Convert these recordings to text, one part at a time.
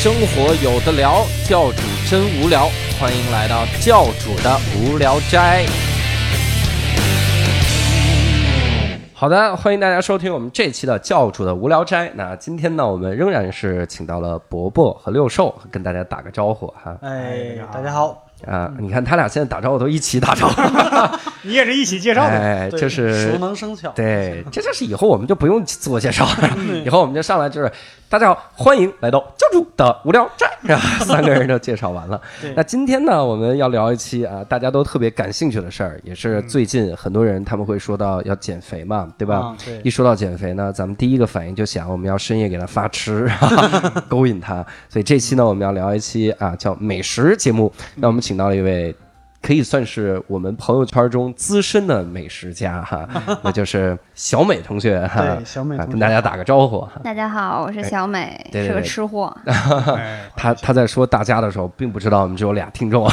生活有的聊，教主真无聊，欢迎来到教主的无聊斋。好的，欢迎大家收听我们这期的教主的无聊斋。那今天呢，我们仍然是请到了伯伯和六兽，跟大家打个招呼哈。哎，大家好，啊，你看他俩现在打招呼都一起打招呼，你也是一起介绍的，哎，对这是熟能生巧，对，这就是以后我们就不用自我介绍了，以后我们就上来就是大家好，欢迎来到教主的无聊站，啊，三个人就介绍完了。那今天呢，我们要聊一期啊，大家都特别感兴趣的事儿，也是最近很多人他们会说到要减肥嘛，对吧？一说到减肥呢，咱们第一个反应就想我们要深夜给他发吃，勾引他。所以这期呢，我们要聊一期啊叫美食节目。那我们请到了一位。可以算是我们朋友圈中资深的美食家哈，那就是小美同学哈，对小美跟大家打个招呼哈。大家好，我是小美，哎对对对是个吃货。哎，他他在说大家的时候，并不知道我们只有俩听众，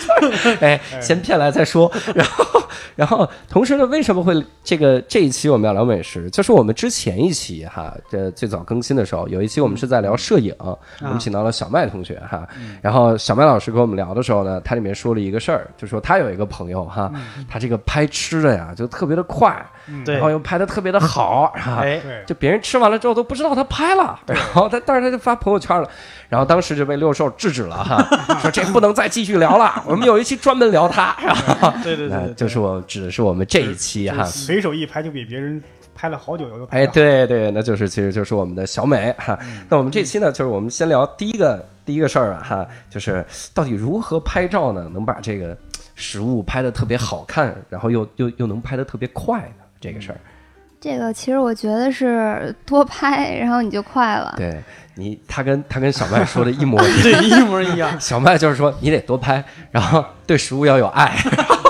哎，先骗来再说。然后，然后同时呢，为什么会这个这一期我们要聊美食？就是我们之前一期哈，这最早更新的时候，有一期我们是在聊摄影，我们请到了小麦同学哈。然后小麦老师跟我们聊的时候呢，他里面说了一个事儿，就说他有一个朋友哈，他这个拍吃的呀就特别的快，对然后又拍的特别的好哈。哎，对，就别人吃完了之后都不知道他拍了，然后他但是他就发朋友圈了，然后当时就被六兽制止了哈，说这不能再继续聊了，我们有一期专门聊他，然后对对对对，就是我指的是我们这一期哈，随手一拍就比别人拍了好久，有哎，对对，那就是其实就是我们的小美哈。那我们这期呢，就是我们先聊第一个第一个事儿啊哈，就是到底如何拍照呢，能把这个食物拍的特别好看，然后又又又能拍的特别快呢？这个事儿，这个其实我觉得是多拍，然后你就快了。对你，他跟他跟小麦说的一模一样。对一模一样，小麦就是说你得多拍，然后对食物要有爱。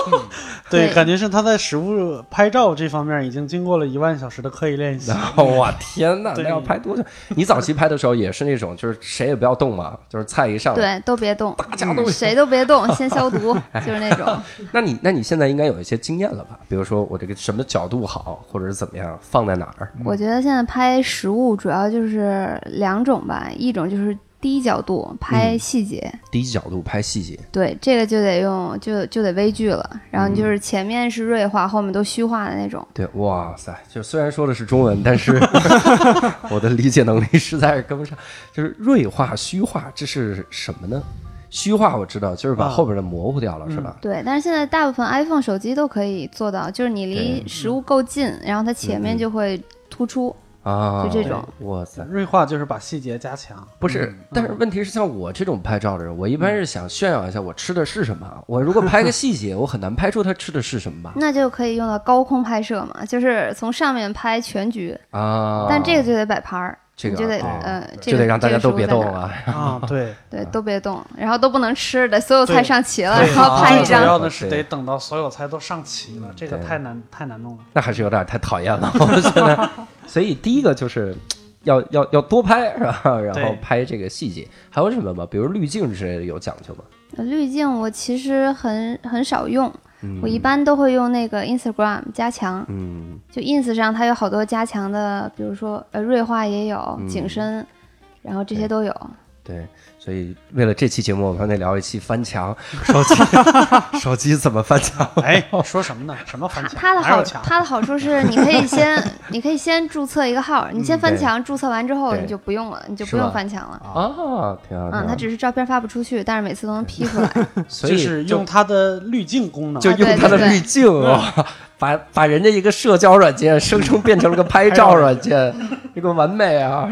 对，感觉是他在食物拍照这方面已经经过了一万小时的刻意练习然。后我天哪，对那要拍多久？你早期拍的时候也是那种，就是谁也不要动嘛，就是菜一上，对，都别动，大家都。谁都别动，先消毒，就是那种。那你那你现在应该有一些经验了吧？比如说我这个什么角度好，或者是怎么样，放在哪儿？我觉得现在拍食物主要就是两种吧，一种就是低角度拍细节，低角度拍细节，对，这个就得用就就得微距了，然后你就是前面是锐化，后面都虚化的那种。对，哇塞！就虽然说的是中文，但是 我的理解能力实在是跟不上。就是锐化、虚化，这是什么呢？虚化我知道，就是把啊后边的模糊掉了，是吧？对，但是现在大部分 iPhone 手机都可以做到，就是你离实物够近，然后它前面就会突出。啊，就这种哇塞！锐化就是把细节加强，不是，但是问题是，像我这种拍照的人，我一般是想炫耀一下我吃的是什么。我如果 拍个细节，我很难拍出他吃的是什么吧？那就可以用到高空拍摄嘛，就是从上面拍全局，啊，但这个就得摆拍儿，这个你就得啊呃，这个就得让大家都别动，这个食物在哪儿啊。啊 对，对，都别动，然后都不能吃的，所有菜上齐了，然后拍一张。主要的是得等到所有菜都上齐了，这个太难太难弄了。那还是有点太讨厌了，我觉得。所以第一个就是要要要多拍，是吧？然后拍这个细节，还有什么吗？比如滤镜之类的有讲究吗？滤镜我其实很很少用，嗯。我一般都会用那个 Instagram 加强，嗯。就 ins 上它有好多加强的，比如说呃锐化也有，嗯。景深，然后这些都有。对，所以为了这期节目，我们还得聊一期翻墙 手机，手机怎么翻墙？哎，说什么呢？什么翻墙？它的好？它的好处是，你可以先你可以先注册一个号，你先翻对墙，注册完之后你就不用了，你就不用翻墙了。哦，挺好。嗯，它只是照片发不出去，但是每次都能 P 出来。所以是用它的滤镜功能，就用它的滤镜啊，把把人家一个社交软件生成变成了个拍照软件，这个完美啊！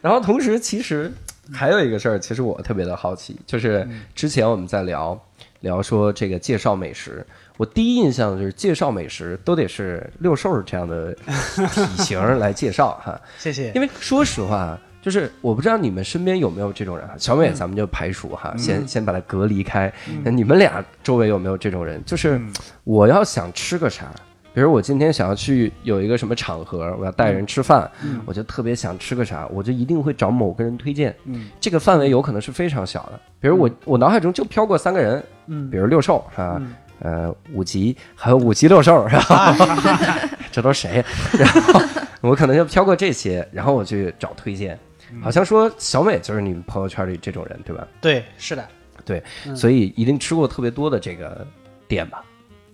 然后同时，其实还有一个事儿，其实我特别的好奇，就是之前我们在聊聊说这个介绍美食，我第一印象就是介绍美食都得是六兽这样的体 型来介绍哈，谢谢。因为说实话。就是我不知道你们身边有没有这种人啊，小美咱们就排除哈，先先把它隔离开。那你们俩周围有没有这种人？就是我要想吃个啥，比如我今天想要去有一个什么场合，我要带人吃饭，我就特别想吃个啥，我就一定会找某个人推荐。嗯这个范围有可能是非常小的，比如我我脑海中就飘过三个人，嗯比如六兽是吧？嗯呃，五级还有五级六兽是吧？这都谁？然后我可能就飘过这些，然后我去找推荐。好像说小美就是你们朋友圈里这种人，对吧？对，是的，嗯所以一定吃过特别多的这个店吧？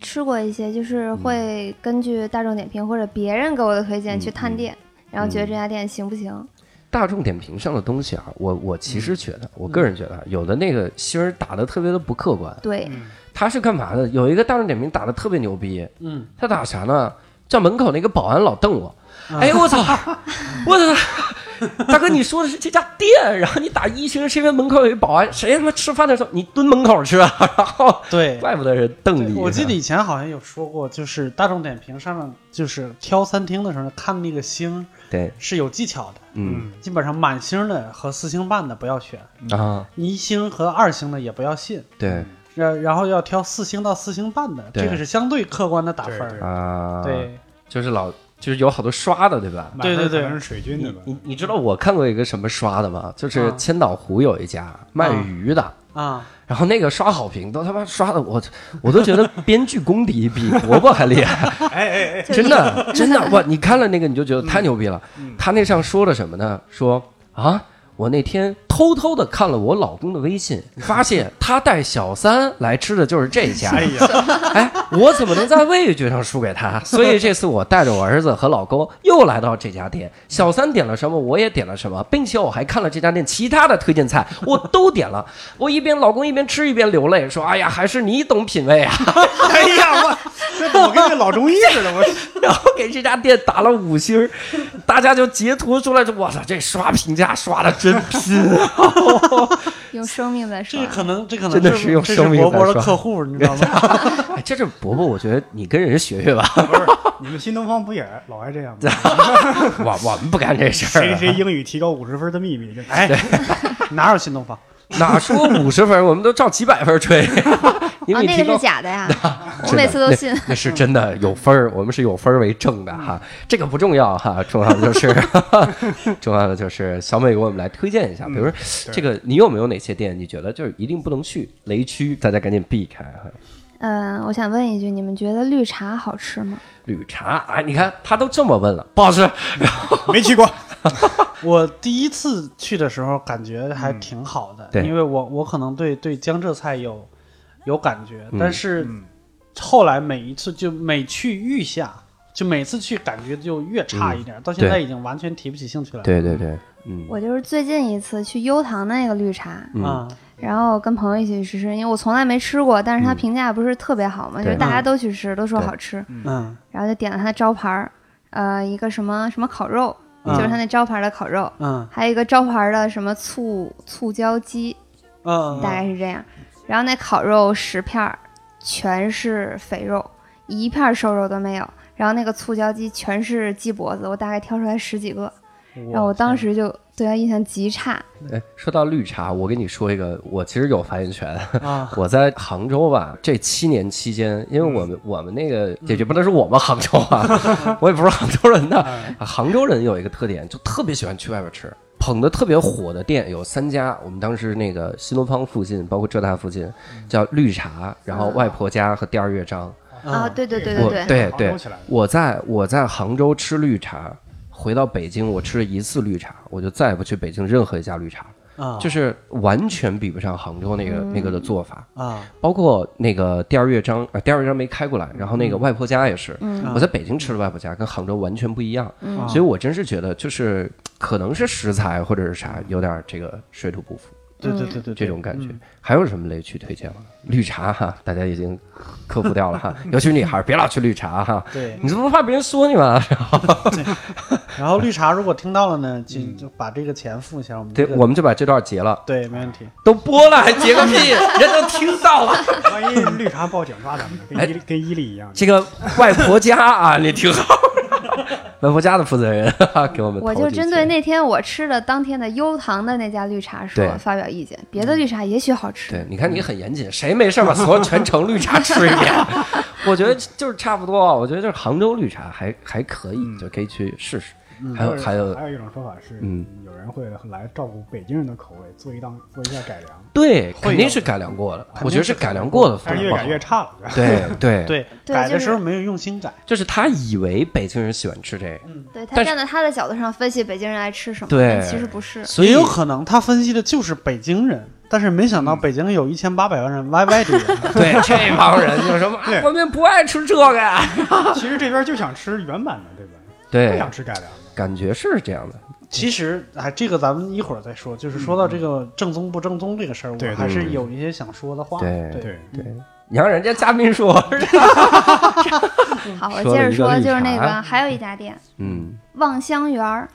吃过一些，就是会根据大众点评或者别人给我的推荐嗯去探店，然后觉得这家店行不行。大众点评上的东西啊，我我其实觉嗯得，我个人觉得啊，有的那个星儿打的特别的不客观。对，嗯他是干嘛的？有一个大众点评打的特别牛逼，嗯，他打啥呢？叫门口那个保安老瞪我，啊哎呦我操，我操，大哥你说的是这家店，然后你打一星是因为门口有一保安，谁他妈吃饭的时候你蹲门口吃啊？然后对。怪不得人瞪你。我记得以前好像有说过，就是大众点评上面，就是挑餐厅的时候看那个星对，是有技巧的，嗯。基本上满星的和四星半的不要选，啊，一星和二星的也不要信，对。然然后要挑四星到四星半的，这个是相对客观的打分。啊，，对，就是老就是有好多刷的，对吧？对对对是水军对吧？你你你知道我看过一个什么刷的吗？就是啊千岛湖有一家卖鱼的，啊，然后那个刷好评都他妈刷的我我都觉得编剧功底比伯伯还厉害，哎哎哎，真的真的哇！你看了那个你就觉得太牛逼了。嗯他那上说了什么呢？说啊。我那天偷偷的看了我老公的微信，发现他带小三来吃的就是这家。哎呀，哎，我怎么能在味觉上输给他？所以这次我带着我儿子和老公又来到这家店，小三点了什么，我也点了什么，并且我还看了这家店其他的推荐菜，我都点了。我一边老公一边吃一边流泪，说：“哎呀，还是你懂品味啊 哎呀，我这怎么跟这老中医似的？我！”然后给这家店打了五星儿，大家就截图出来说：“我操，这刷评价刷的真拼啊！”用生命在说这。可能这可能真的是用生命是博博的在说客户，你知道吗？哎，这是伯伯，我觉得你跟人学学吧，不是你们新东方不也老爱这样吗？我我们不干这事儿啊。谁谁英语提高五十分的秘密？哎，哪有新东方？哪说五十分，我们都照几百分吹。因哦，为你提高那个是假的呀，我每次都信。那，那是真的有分儿，我们是有分儿为证的哈，这个不重要哈，重要的就是重要的就是小美给我们来推荐一下，比如说这个你有没有哪些店你觉得就是一定不能去雷区，大家赶紧避开哈。嗯，我想问一句，你们觉得绿茶好吃吗？绿茶，哎，你看他都这么问了，不好吃。没去过，我第一次去的时候感觉还挺好的，对因为我我可能对对江浙菜有有感觉，嗯但是嗯后来每一次就每去愈下，就每次去感觉就越差一点，到现在已经完全提不起兴趣来了。对对对，嗯我就是最近一次去优唐的那个绿茶，嗯啊，然后跟朋友一起去吃，因为我从来没吃过，但是它嗯。评价不是特别好嘛，就是大家都去吃，都说好吃，嗯。然后就点了他的招牌儿，呃，一个什么什么烤肉，嗯。就是他那招牌的烤肉，嗯。还有一个招牌的什么醋醋椒鸡，嗯，大概是这样。然后那烤肉十片儿，全是肥肉，一片儿瘦肉都没有。然后那个醋椒鸡全是鸡脖子，我大概挑出来十几个，然后我当时就对他印象极差。哎，说到绿茶，我跟你说一个，我其实有发言权。啊，我在杭州吧，这七年期间，因为我们我们那个也就不能说我们杭州啊，我也不是杭州人的。哎啊杭州人有一个特点，就特别喜欢去外边吃。捧的特别火的店有三家，我们当时那个新东方附近，包括浙大附近，叫绿茶，然后外婆家和第二乐章。啊，对对对对对，对对我在我在杭州吃绿茶，回到北京我吃了一次绿茶，我就再也不去北京任何一家绿茶，啊，就是完全比不上杭州那个那个的做法。啊。包括那个第二乐章，呃，第二乐章没开过来，然后那个外婆家也是，嗯我在北京吃的外婆家跟杭州完全不一样，嗯。所以我真是觉得就是可能是食材或者是啥有点这个水土不服对对对对，这种感觉嗯。还有什么雷区推荐吗？绿茶哈，大家已经克服掉了哈，尤其是女孩别老去绿茶哈，对，你这不怕别人说你吗？然后绿茶如果听到了呢，就就把这个钱付一下，我们对，我们就把这段截了，对没问题。都播了还截个屁，人都听到了。万一绿茶报警抓咱们，跟伊跟伊利一样。这个外婆家啊，你挺好。外婆家的负责人给我们我，就针对那天我吃的当天的优唐的那家绿茶说发表意见，别的绿茶也许好吃。对，你看你很严谨，谁没事把所有全程绿茶吃一遍？我觉得 就是差不多，我觉得就是杭州绿茶还还可以，就可以去试试。嗯还有还有还有一种说法是，嗯，有人会来照顾北京人的口味，做一档做一下改良，对，肯定是改良过的，我觉得是改良过的但是越改越差了。对对，对，对改的时候没有用心改。就是他以为北京人喜欢吃这个，嗯对他站在他的角度上分析北京人爱吃什么，对其实不是。所以也有可能他分析的就是北京人，但是没想到北京有一千八百万人 YY 的人。对这帮人就说对我们不爱吃这个呀，其实这边就想吃原版的，对吧？对不，想吃改良的。感觉是这样的，其实，哎，这个咱们一会儿再说。就是说到这个正宗不正宗这个事儿，对我还是有一些想说的话。对对。对，你让人家嘉宾说，好，我接着说，就是那个还有一家店嗯，望香园儿，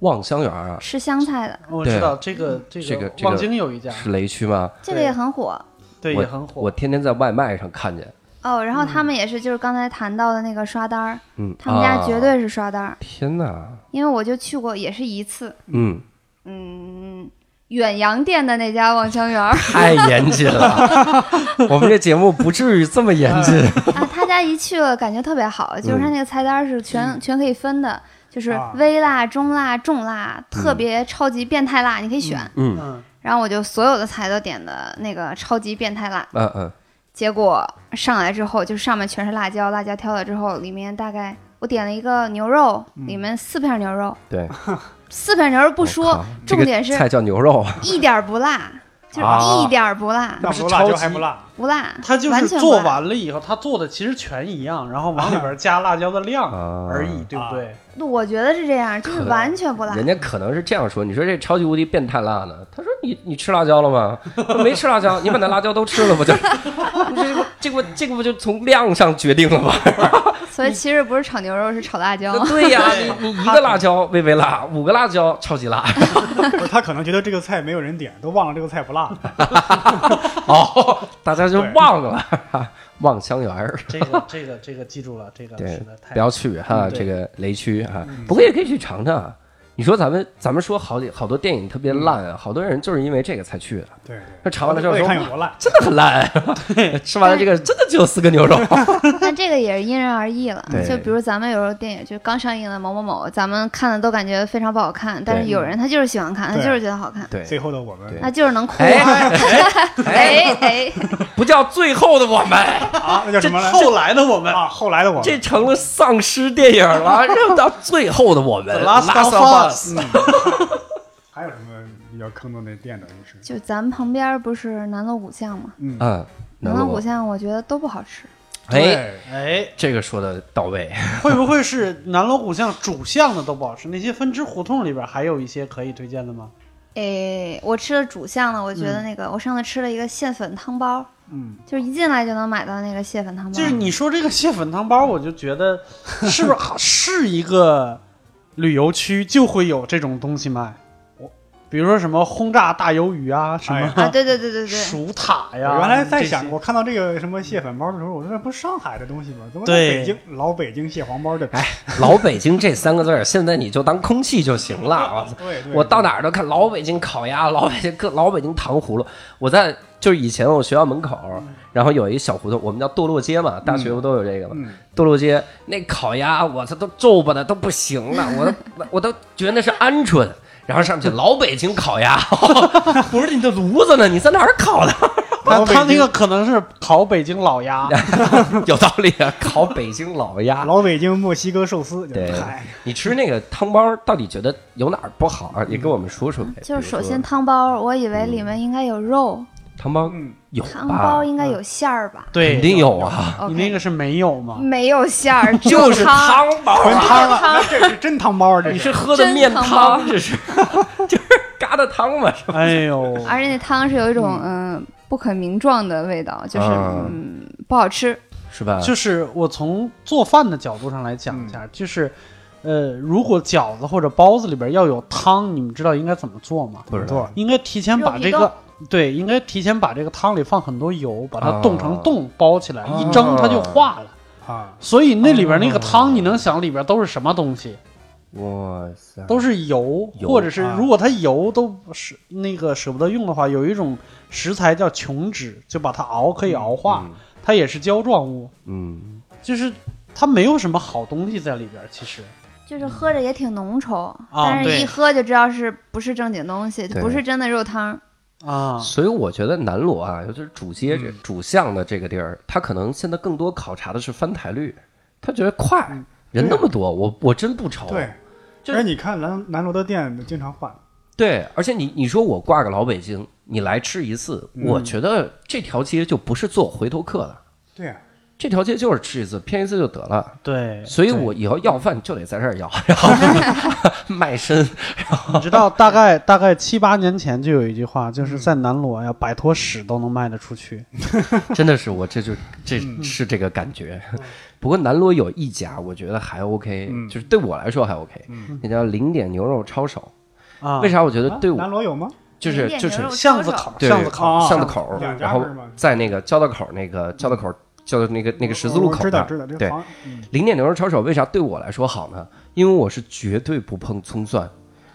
望香园啊，吃香菜的，我知道这个这这个这个望京有一家，是雷区吗？这个也很火。对，也很火。我天天在外卖上看见，哦。然后他们也是，就是刚才谈到的那个刷单儿，嗯，他们家啊绝对是刷单儿，天哪，因为我就去过，也是一次。嗯，嗯，远洋店的那家望香园儿太严谨了，我们这节目不至于这么严谨，啊，他家一去了感觉特别好，就是他那个菜单是全、全可以分的，就是啊微辣、中辣、重辣、特别超级变态辣，你可以选。嗯嗯，然后我就所有的菜都点的那个超级变态辣，嗯嗯，结果上来之后，就上面全是辣椒，辣椒挑了之后，里面大概我点了一个牛肉，里面四片牛肉，对，四片牛肉不我说靠，这个重点是菜叫牛肉，一点儿不辣，就是啊一点不辣，那不辣不是超级椒还不辣，不辣，他就是做完了以后，他做的其实全一样，然后往里边 加辣椒的量啊而已，对不对？我觉得是这样，就是完全不辣。人家可能是这样说，你说这超级无敌变态辣呢？他说你你吃辣椒了吗？我没吃辣椒，你把那辣椒都吃了不就？这个这个这个不就从量上决定了吗？所以其实不是炒牛肉，是炒辣椒。对呀，你你一个辣椒微微辣，五个辣椒超级辣。他可能觉得这个菜没有人点，都忘了这个菜不辣。哦，大家就忘了望香园儿。这个这个这个记住了，这个对是的，太不要去哈，嗯这个雷区哈。不过也可以去尝尝。你说咱们咱们说好几好多电影特别烂啊，好多人就是因为这个才去的。对那对，我得尝完了之后说看有多烂。真的很烂，吃完了这个真的只有四个牛肉。但这个也是因人而异了。就比如咱们有时候电影就刚上映的某某某，咱们看的都感觉非常不好看，但是有人他就是喜欢看，他就是觉得好看，对，最后的我们对他就是能哭。哎 哎哎哎，不叫最后的我们，啊，那叫什么来？后来的我们啊，后来的我们这成了丧尸电影了。让到最后的我们 Last of Us。还有什么比较坑的那店的？是就咱们旁边不是南锣鼓巷吗？嗯，嗯，南锣鼓巷我觉得都不好吃。哎，对，哎，这个说的到位。会不会是南锣鼓巷主巷的都不好吃？那些分支胡同里边还有一些可以推荐的吗？哎，我吃了主巷的，我觉得那个、我上次吃了一个蟹粉汤包，嗯，就是一进来就能买到那个蟹粉汤包。就是你说这个蟹粉汤包，我就觉得是不是是一个旅游区就会有这种东西卖？我比如说什么轰炸大鱿鱼啊，什么、哎啊，对对对对对，薯塔呀。我原来在想，我看到这个什么蟹粉包的时候，我说这不是上海的东西吗？怎么对北京老北京蟹黄包的？哎，老北京这三个字儿，现在你就当空气就行了 啊！对对，我到哪儿都看老北京烤鸭，老北京各老北京糖葫芦。我在就是以前我学校门口，然后有一小胡同，我们叫堕落街嘛，大学不都有这个吗？嗯，堕落街那烤鸭，我操都皱巴的都不行了，我都 我都觉得那是鹌鹑。然后上去老北京烤鸭，不是你的炉子呢？你在哪儿烤的？他那个可能是烤北京老鸭，有道理啊，烤北京老鸭。老北京墨西哥寿司，对，你吃那个汤包，到底觉得有哪儿不好啊？也跟我们说说呗。就是首先汤包，我以为里面应该有肉，汤包嗯，有汤包？应该有馅儿吧？对，肯定有啊，你那个是没有吗？没有馅儿，就是汤包汤啊，这是真汤包啊，这是你是喝的面真汤汤，这是 就是疙瘩汤嘛？是吧？哎呦，而且那汤是有一种嗯不可名状的味道，就是啊嗯不好吃。是吧？就是我从做饭的角度上来讲一下，就是，呃，如果饺子或者包子里边要有汤，你们知道应该怎么做吗？不知道做应该提前把这个肉对，应该提前把这个汤里放很多油，把它啊冻成冻，包起来，啊一蒸它就化了。啊，所以那里边那个哦汤，你能想里边都是什么东西？哇塞，都是油，油或者是啊如果它油都不是那个舍不得用的话，有一种食材叫琼脂，就把它熬可以熬化，它也是胶状物，嗯，就是它没有什么好东西在里边。其实就是喝着也挺浓稠，啊但是一喝就知道是不是正经东西，对不是真的肉汤。啊，所以我觉得南锣啊，尤其是主街这嗯。主巷的这个地儿，他可能现在更多考察的是翻台率，他觉得快，嗯。人那么多，我我真不愁。对，就而且你看南南锣的店经常换，对，而且你你说我挂个老北京，你来吃一次，嗯。我觉得这条街就不是做回头客的，对呀，这条街就是吃一次，骗一次就得了。对，所以我以后要饭就得在这儿要，然后卖身。你知道大概大概七八年前就有一句话，就是在南锣呀，摆脱屎都能卖得出去。真的是我这就这嗯是这个感觉。不过南锣有一家，我觉得还 OK，、嗯就是对我来说还 OK，、嗯那叫零点牛肉抄手。啊，为啥我觉得啊对我、南锣有吗？就是就是巷子口，巷子口，啊巷子口，然后在那个交道口那个交道口叫那个那个十字路口那儿。我知道知道对。零点牛肉抄手为啥对我来说好呢？因为我是绝对不碰葱蒜，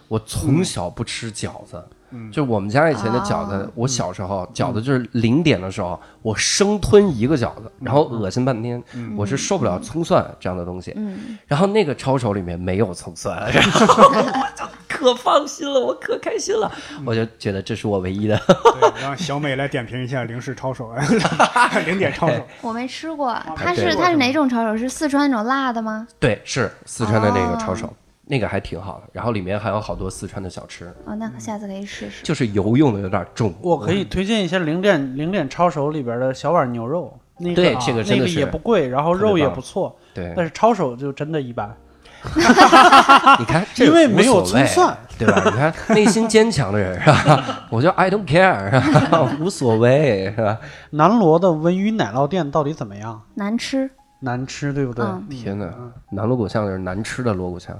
我从小不吃饺子。嗯。就我们家以前的饺子，哦我小时候饺子就是零点的时候，我生吞一个饺子，然后恶心半天，嗯。我是受不了葱蒜这样的东西。嗯，然后那个抄手里面没有葱蒜，然后我就可放心了，我可开心了，我就觉得这是我唯一的。对，让小美来点评一下零式抄手，零点抄手。我没吃过，它是它是哪种抄手？是四川那种辣的吗？对，是四川的那个哦抄手，那个还挺好的。然后里面还有好多四川的小吃，哦，那下次可以试试。就是油用的有点重。我可以推荐一下零点零点抄手里边的小碗牛肉，那个对啊那个这个真的是也不贵，然后肉也不错，对，但是抄手就真的一般。你看，这因为没有无所谓葱蒜，对吧？你看内心坚强的人是吧？我就 I don't care，是 吧无所谓是吧？南锣的文娱奶酪店到底怎么样？难吃，难吃，对不对？嗯天哪，南锣鼓巷是难吃的锣鼓巷，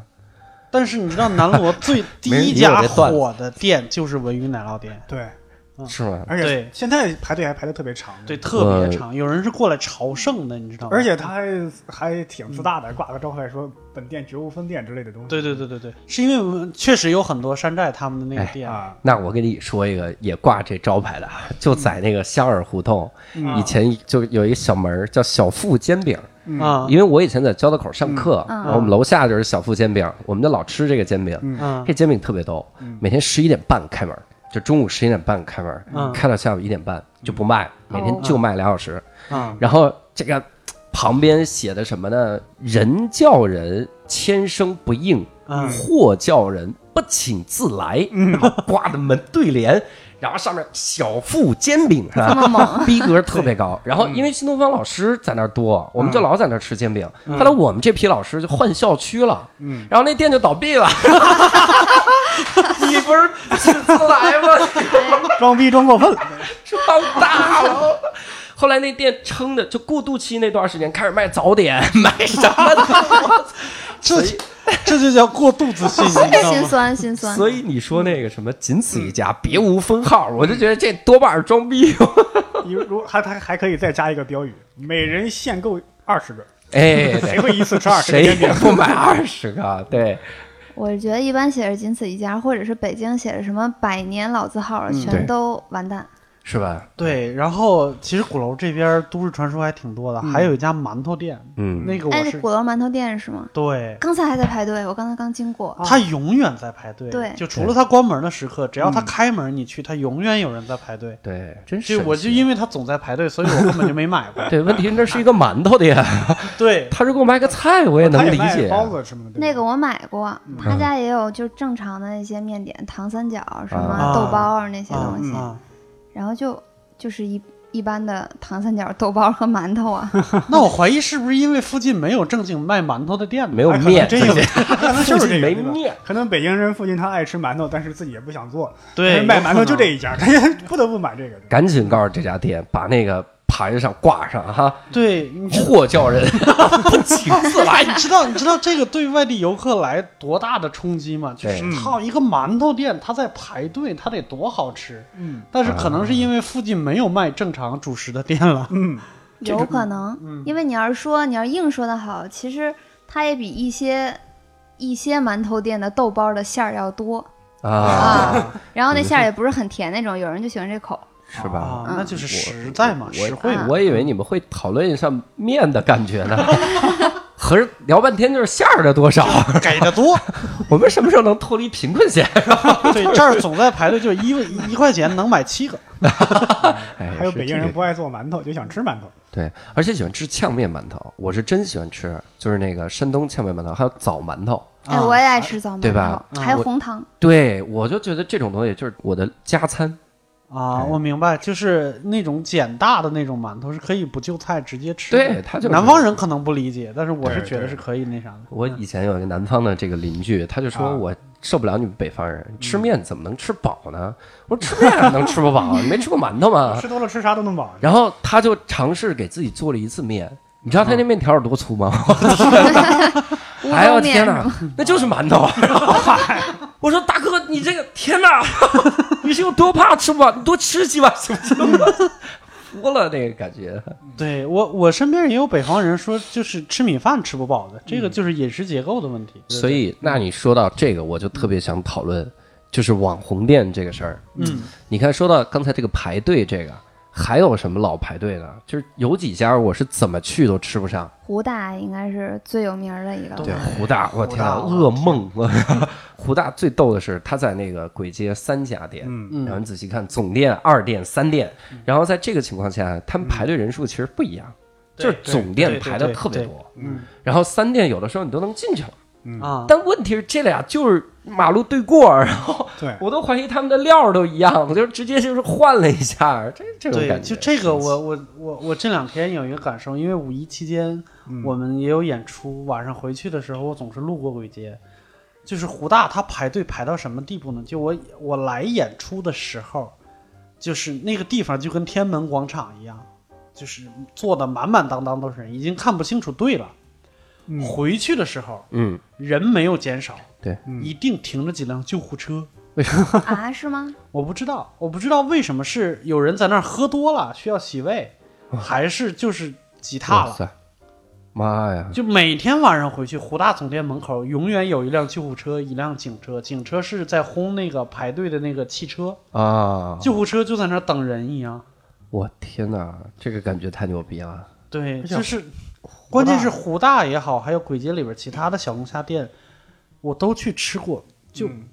但是你知道南锣最第没人理一家我这段火的店就是文娱奶酪店，对，是吗？而且现在排队还排的特别长。对，，特别长，有人是过来朝圣的，你知道吗？而且他还还挺自大的，挂个招牌说本店绝无分店之类的东西。对对对对对，是因为我们确实有很多山寨他们的那个哎店，啊，那我给你说一个也挂这招牌的，就在那个香尔胡同，嗯。以前就有一个小门儿叫小富煎饼，嗯。啊，因为我以前在交道口上课，嗯。然后我们楼下就是小富煎饼，我们就老吃这个煎饼。这煎饼特别逗，每天十一点半开门，就中午十一点半开门，嗯开到下午一点半就不卖，每天就卖俩小时。嗯然后这个旁边写的什么呢？人叫人千声不应，嗯货叫人不请自来。然后挂的门对联，然后上面小富煎饼逼格特别高。然后因为新东方老师在那儿多，我们就老在那儿吃煎饼。后来我们这批老师就换校区了，嗯然后那店就倒闭了。你不是来吗？装逼装过分了。装大了。后来那店撑的就过渡期那段时间开始卖早点，卖什么的，这这就叫过渡子信，心？酸心酸。所以你说那个什么仅此一家，别无分号，我就觉得这多半是装逼。你如还还还可以再加一个标语：每人限购二十个，哎，谁会一次吃二十个谁也？不买二十个，对，我觉得一般写着仅此一家，或者是北京写着什么百年老字号，嗯全都完蛋。是吧？对，然后其实鼓楼这边都市传说还挺多的，嗯还有一家馒头店，嗯，哎，那个我是鼓楼馒头店是吗？对。刚才还在排队，我刚才刚经过。他永远在排队，对就除了他关门的时刻，只要他嗯开门你去，他永远有人在排队。对，真就我就因为他总在排队，所以我根本就没买过。对，问题那是一个馒头店，对，他如果卖个菜，我也能他也卖理解。包子什么的。对吧那个我买过，嗯他家也有就正常的那些面点，糖三角、什么啊豆包啊那些啊东西，啊，然后就就是一一般的糖三角、豆包和馒头啊。那我怀疑是不是因为附近没有正经卖馒头的店呢？没有面，真有，这 可能就是这个 没面。可能北京人附近他爱吃馒头，但是自己也不想做，对，卖馒头就这一。一家，他也不得不买这个。赶紧告诉这家店，把那个牌上挂上哈，对，你货叫人不 请自来。你知道你知道这个对外地游客来多大的冲击吗？就是对靠一个馒头店，他在排队，他得多好吃。嗯但是可能是因为附近没有卖正常主食的店了。嗯，有可能，嗯因为你要是说你要硬说的好，其实它也比一些一些馒头店的豆包的馅儿要多啊，啊，然后那馅儿也不是很甜那种，有人就喜欢这口。是吧？啊，那就是实在嘛，实惠嘛。我以为你们会讨论一下面的感觉呢。合着聊半天就是馅儿的多少，给的多。我们什么时候能脱离贫困线？对，这儿总在排队，就一一一块钱能买七个。哎还有北京人不爱做馒头，就想吃馒头。对，而且喜欢吃呛面馒头，我是真喜欢吃，就是那个山东呛面馒头，还有枣馒头。哎，啊我也爱吃枣馒头对吧头，还有我红糖。对，我就觉得这种东西就是我的加餐。啊，哎我明白，就是那种碱大的那种馒头是可以不就菜直接吃的。对，他就是南方人可能不理解，但是我是觉得是可以那啥的。我以前有一个南方的这个邻居，他就说啊我受不了你们北方人吃面怎么能吃饱呢？我说吃面能吃不饱？你没吃过馒头吗？吃多了吃啥都能饱。然后他就尝试给自己做了一次面，你知道他那面条有多粗吗？乌哎呦天哪那就是馒头。我说大哥，你这个天哪，你是有多怕吃不饱？你多吃几碗行不行？服了那个感觉。对我，我身边也有北方人说，就是吃米饭吃不饱的，这个就是饮食结构的问题。所以，那你说到这个，我就特别想讨论，就是网红店这个事儿。嗯，你看，说到刚才这个排队，这个还有什么老排队的？就是有几家我是怎么去都吃不上。胡大应该是最有名儿的一个。对，胡大，我天噩梦！胡 大最逗的是，他在那个簋街三家店，然后你仔细看，总店、二店、三店，然后在这个情况下，他们排队人数其实不一样，就是总店排的特别多，嗯然后三店有的时候你都能进去了，嗯，啊，但问题是这俩就是马路对过，然后对，我都怀疑他们的料都一样，我 就直接就是换了一下，这这种对，感觉。就这个我，我我我这两天有一个感受，因为五一期间嗯我们也有演出，晚上回去的时候，我总是路过鬼街，就是胡大他排队排到什么地步呢？就我我来演出的时候，就是那个地方就跟天安门广场一样，就是坐的满满当当都是人，已经看不清楚队了。嗯回去的时候嗯，人没有减少，对，嗯一定停着几辆救护车。啊，是吗？我不知道，我不知道为什么是有人在那儿喝多了需要洗胃，还是就是挤踏了。妈呀！就每天晚上回去，胡大总店门口永远有一辆救护车，一辆警车。警车是在轰那个排队的那个汽车，啊！救护车就在那儿等人一样。我天哪，这个感觉太牛逼了！对，就是，关键是湖大也好，还有簋街里边其他的小龙虾店，我都去吃过，就嗯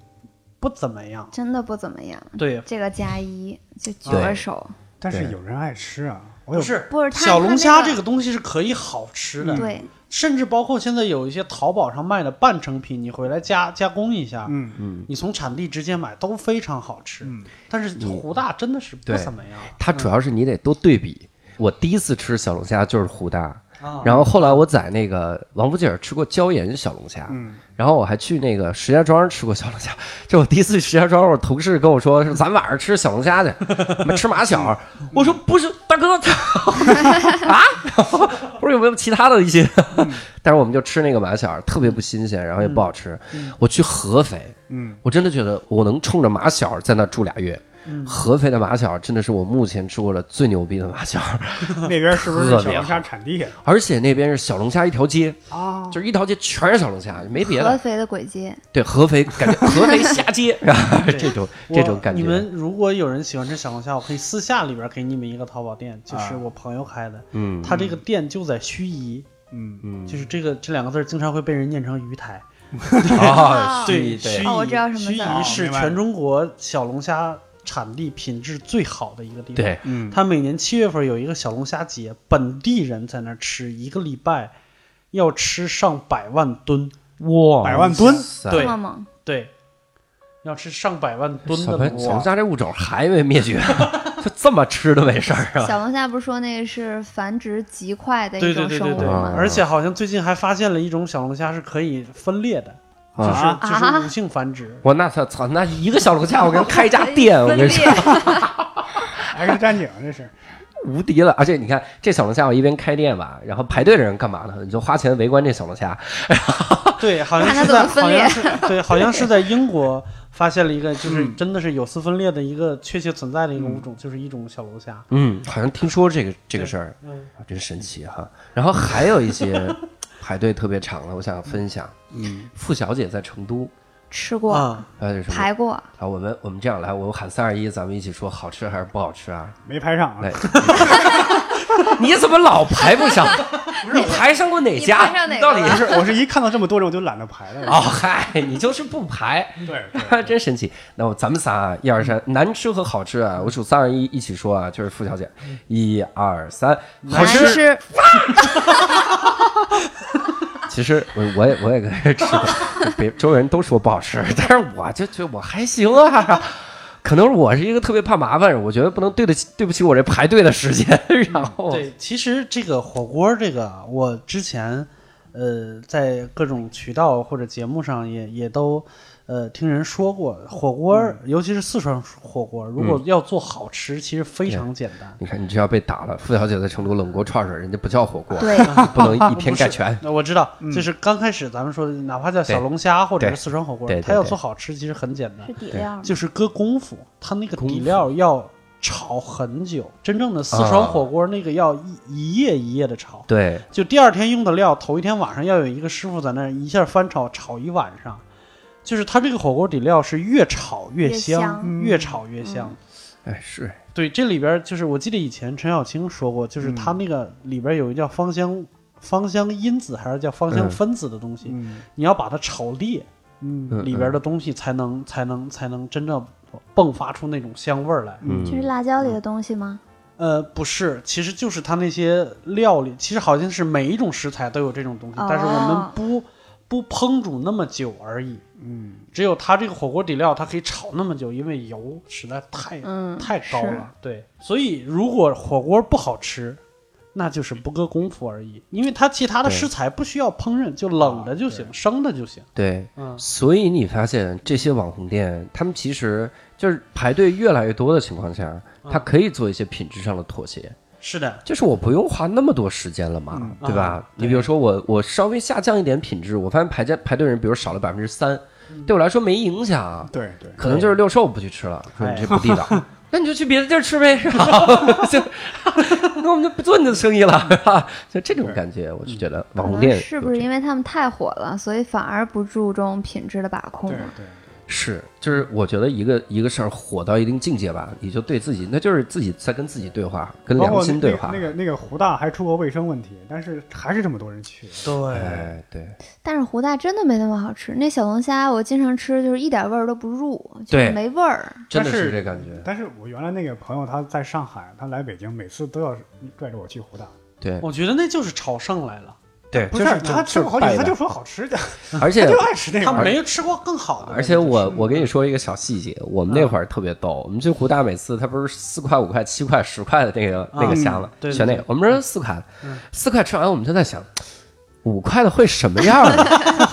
不怎么样。真的不怎么样。对，这个加一就举对个手，但是有人爱吃啊，我有不是不是小龙虾这个东西是可以好吃的，对，甚至包括现在有一些淘宝上卖的半成品，你回来加加工一下，嗯嗯，你从产地直接买都非常好吃。嗯但是湖大真的是不怎么样。它主要是你得多对比。我第一次吃小龙虾就是湖大，啊，然后后来我在那个王府井吃过椒盐小龙虾，嗯然后我还去那个石家庄吃过小龙虾。这我第一次去石家庄，我同事跟我说是 咱晚上吃小龙虾去，我们吃马小。我说不是，大哥，啊，我说有没有其他的一些？但是我们就吃那个马小，特别不新鲜，然后也不好吃。我去合肥，嗯我真的觉得我能冲着马小在那住俩月。嗯。合肥的马小真的是我目前吃过的最牛逼的马小，那边是不是小龙虾产地而且那边是小龙虾一条街，啊？就是一条街全是小龙虾，没别的。合肥的鬼街，对，合肥感觉 合肥虾街，这种这种感觉。你们如果有人喜欢吃小龙虾，我可以私下里边给你们一个淘宝店，就是啊我朋友开的，嗯。他这个店就在盱眙，嗯。嗯。就是这个这两个字经常会被人念成鱼台。啊，对，对盱哦我知道眙，盱眙是全中国小龙虾产地品质最好的一个地方。对，嗯，他每年七月份有一个小龙虾节，本地人在那儿吃，一个礼拜要吃上百万吨，哇百万吨？塞。对对，要吃上百万吨小的龙小龙虾这物种还没灭绝，就这么吃都没事儿啊？小龙虾不是说那个是繁殖极快的一对对种生物对对。对，啊吗？而且好像最近还发现了一种小龙虾是可以分裂的，就是啊就是啊无性繁殖。我那操操，那一个小龙虾我给人开一家店，我跟你说 还是战警这是无敌了。而且你看这小龙虾，我一边开店吧，然后排队的人干嘛呢？你就花钱围观这小龙虾。对，好像看它是在怎么分裂好像是对，好像是在英国发现了一个，就是嗯真的是有丝分裂的一个确切存在的一个物种，就是一种小龙虾。嗯，好像听说这个这个事儿真神奇哈。然后还有一些排队特别长的，我想分享。嗯傅小姐在成都，吃过啊，还有什么？排过，啊，我们我们这样来，我喊三二一，咱们一起说好吃还是不好吃啊？没排上啊来，你怎么老排不上？你排上过哪家？排上哪到底了是？我是一看到这么多人我就懒得排了。哦嗨，你就是不排，对对，真神奇。那我咱们仨啊，一二三，难吃和好吃啊，我数三二一，一起说啊，就是付小姐，一二三，好难吃。吃，其实我我也我也跟人吃过，别周围人都说不好吃，但是我就觉得我还行啊。可能我是一个特别怕麻烦人，我觉得不能对得起对不起我这排队的时间。然后对，其实这个火锅这个啊，我之前呃在各种渠道或者节目上也也都呃听人说过，火锅、嗯。尤其是四川火锅，如果要做好吃，其实非常简单。你看，你这要被打了。付小姐在成都冷锅串串，人家不叫火锅，对，不能以偏概全。我知道，就是刚开始咱们说的，哪怕叫小龙虾或者是四川火锅它要做好吃，其实很简单。是，底料，就是搁功夫，它那个底料要炒很久。真正的四川啊火锅那个要一一夜一夜的炒，对，就第二天用的料，头一天晚上要有一个师傅在那儿一下翻炒炒一晚上，就是它这个火锅底料是越炒越越香，越炒越香。哎是，对，这里边就是我记得以前陈小青说过，就是它那个里边有一个叫芳香芳香因子还是叫芳香嗯。分子的东西，嗯。你要把它炒裂，嗯。嗯里边的东西才能才能才能真正迸发出那种香味儿来。嗯。就是辣椒里的东西吗？呃，不是，其实就是它那些料理，其实好像是每一种食材都有这种东西，但是我们哦。不不烹煮那么久而已。嗯只有它这个火锅底料，它可以炒那么久，因为油实在太、嗯，太高了。对，所以如果火锅不好吃，那就是不搁功夫而已，因为它其他的食材不需要烹饪，就冷的就行，生的就行。对，嗯，所以你发现这些网红店，他们其实就是排队越来越多的情况下，嗯他可以做一些品质上的妥协。是的，就是我不用花那么多时间了嘛，嗯对吧？啊你比如说我我稍微下降一点品质，我发现排在排队人比如少了百分之三，对我来说没影响啊，对对，可能就是六兽不去吃了，说哎你这不地道，那你就去别的地儿吃呗，是吧？就 那我们就不做你的生意了，是吧？就这种感觉，我就觉得网红店是不是因为他们太火了，所以反而不注重品质的把控对了？对，是，就是我觉得一个一个事儿火到一定境界吧，你就对自己，那就是自己在跟自己对话，跟良心对话。那个那个湖大还出过卫生问题，但是还是这么多人去。对，哎，对，但是湖大真的没那么好吃，那小龙虾我经常吃，就是一点味儿都不入，就对是没味儿。真的是这感觉。但是我原来那个朋友他在上海，他来北京，每次都要拽着我去湖大。对我觉得那就是朝圣来了，对，不就是他吃过好几次，他就说好吃的，而且 他就爱吃那他个。没吃过更好的。而且我我跟你说一个小细节，我们那会儿特别逗，我们去湖大每次他不是四块五块七块十块的那个那个虾子，对对对选那个，我们说四块嗯，四块吃完我们就在想。五块的会什么样呢？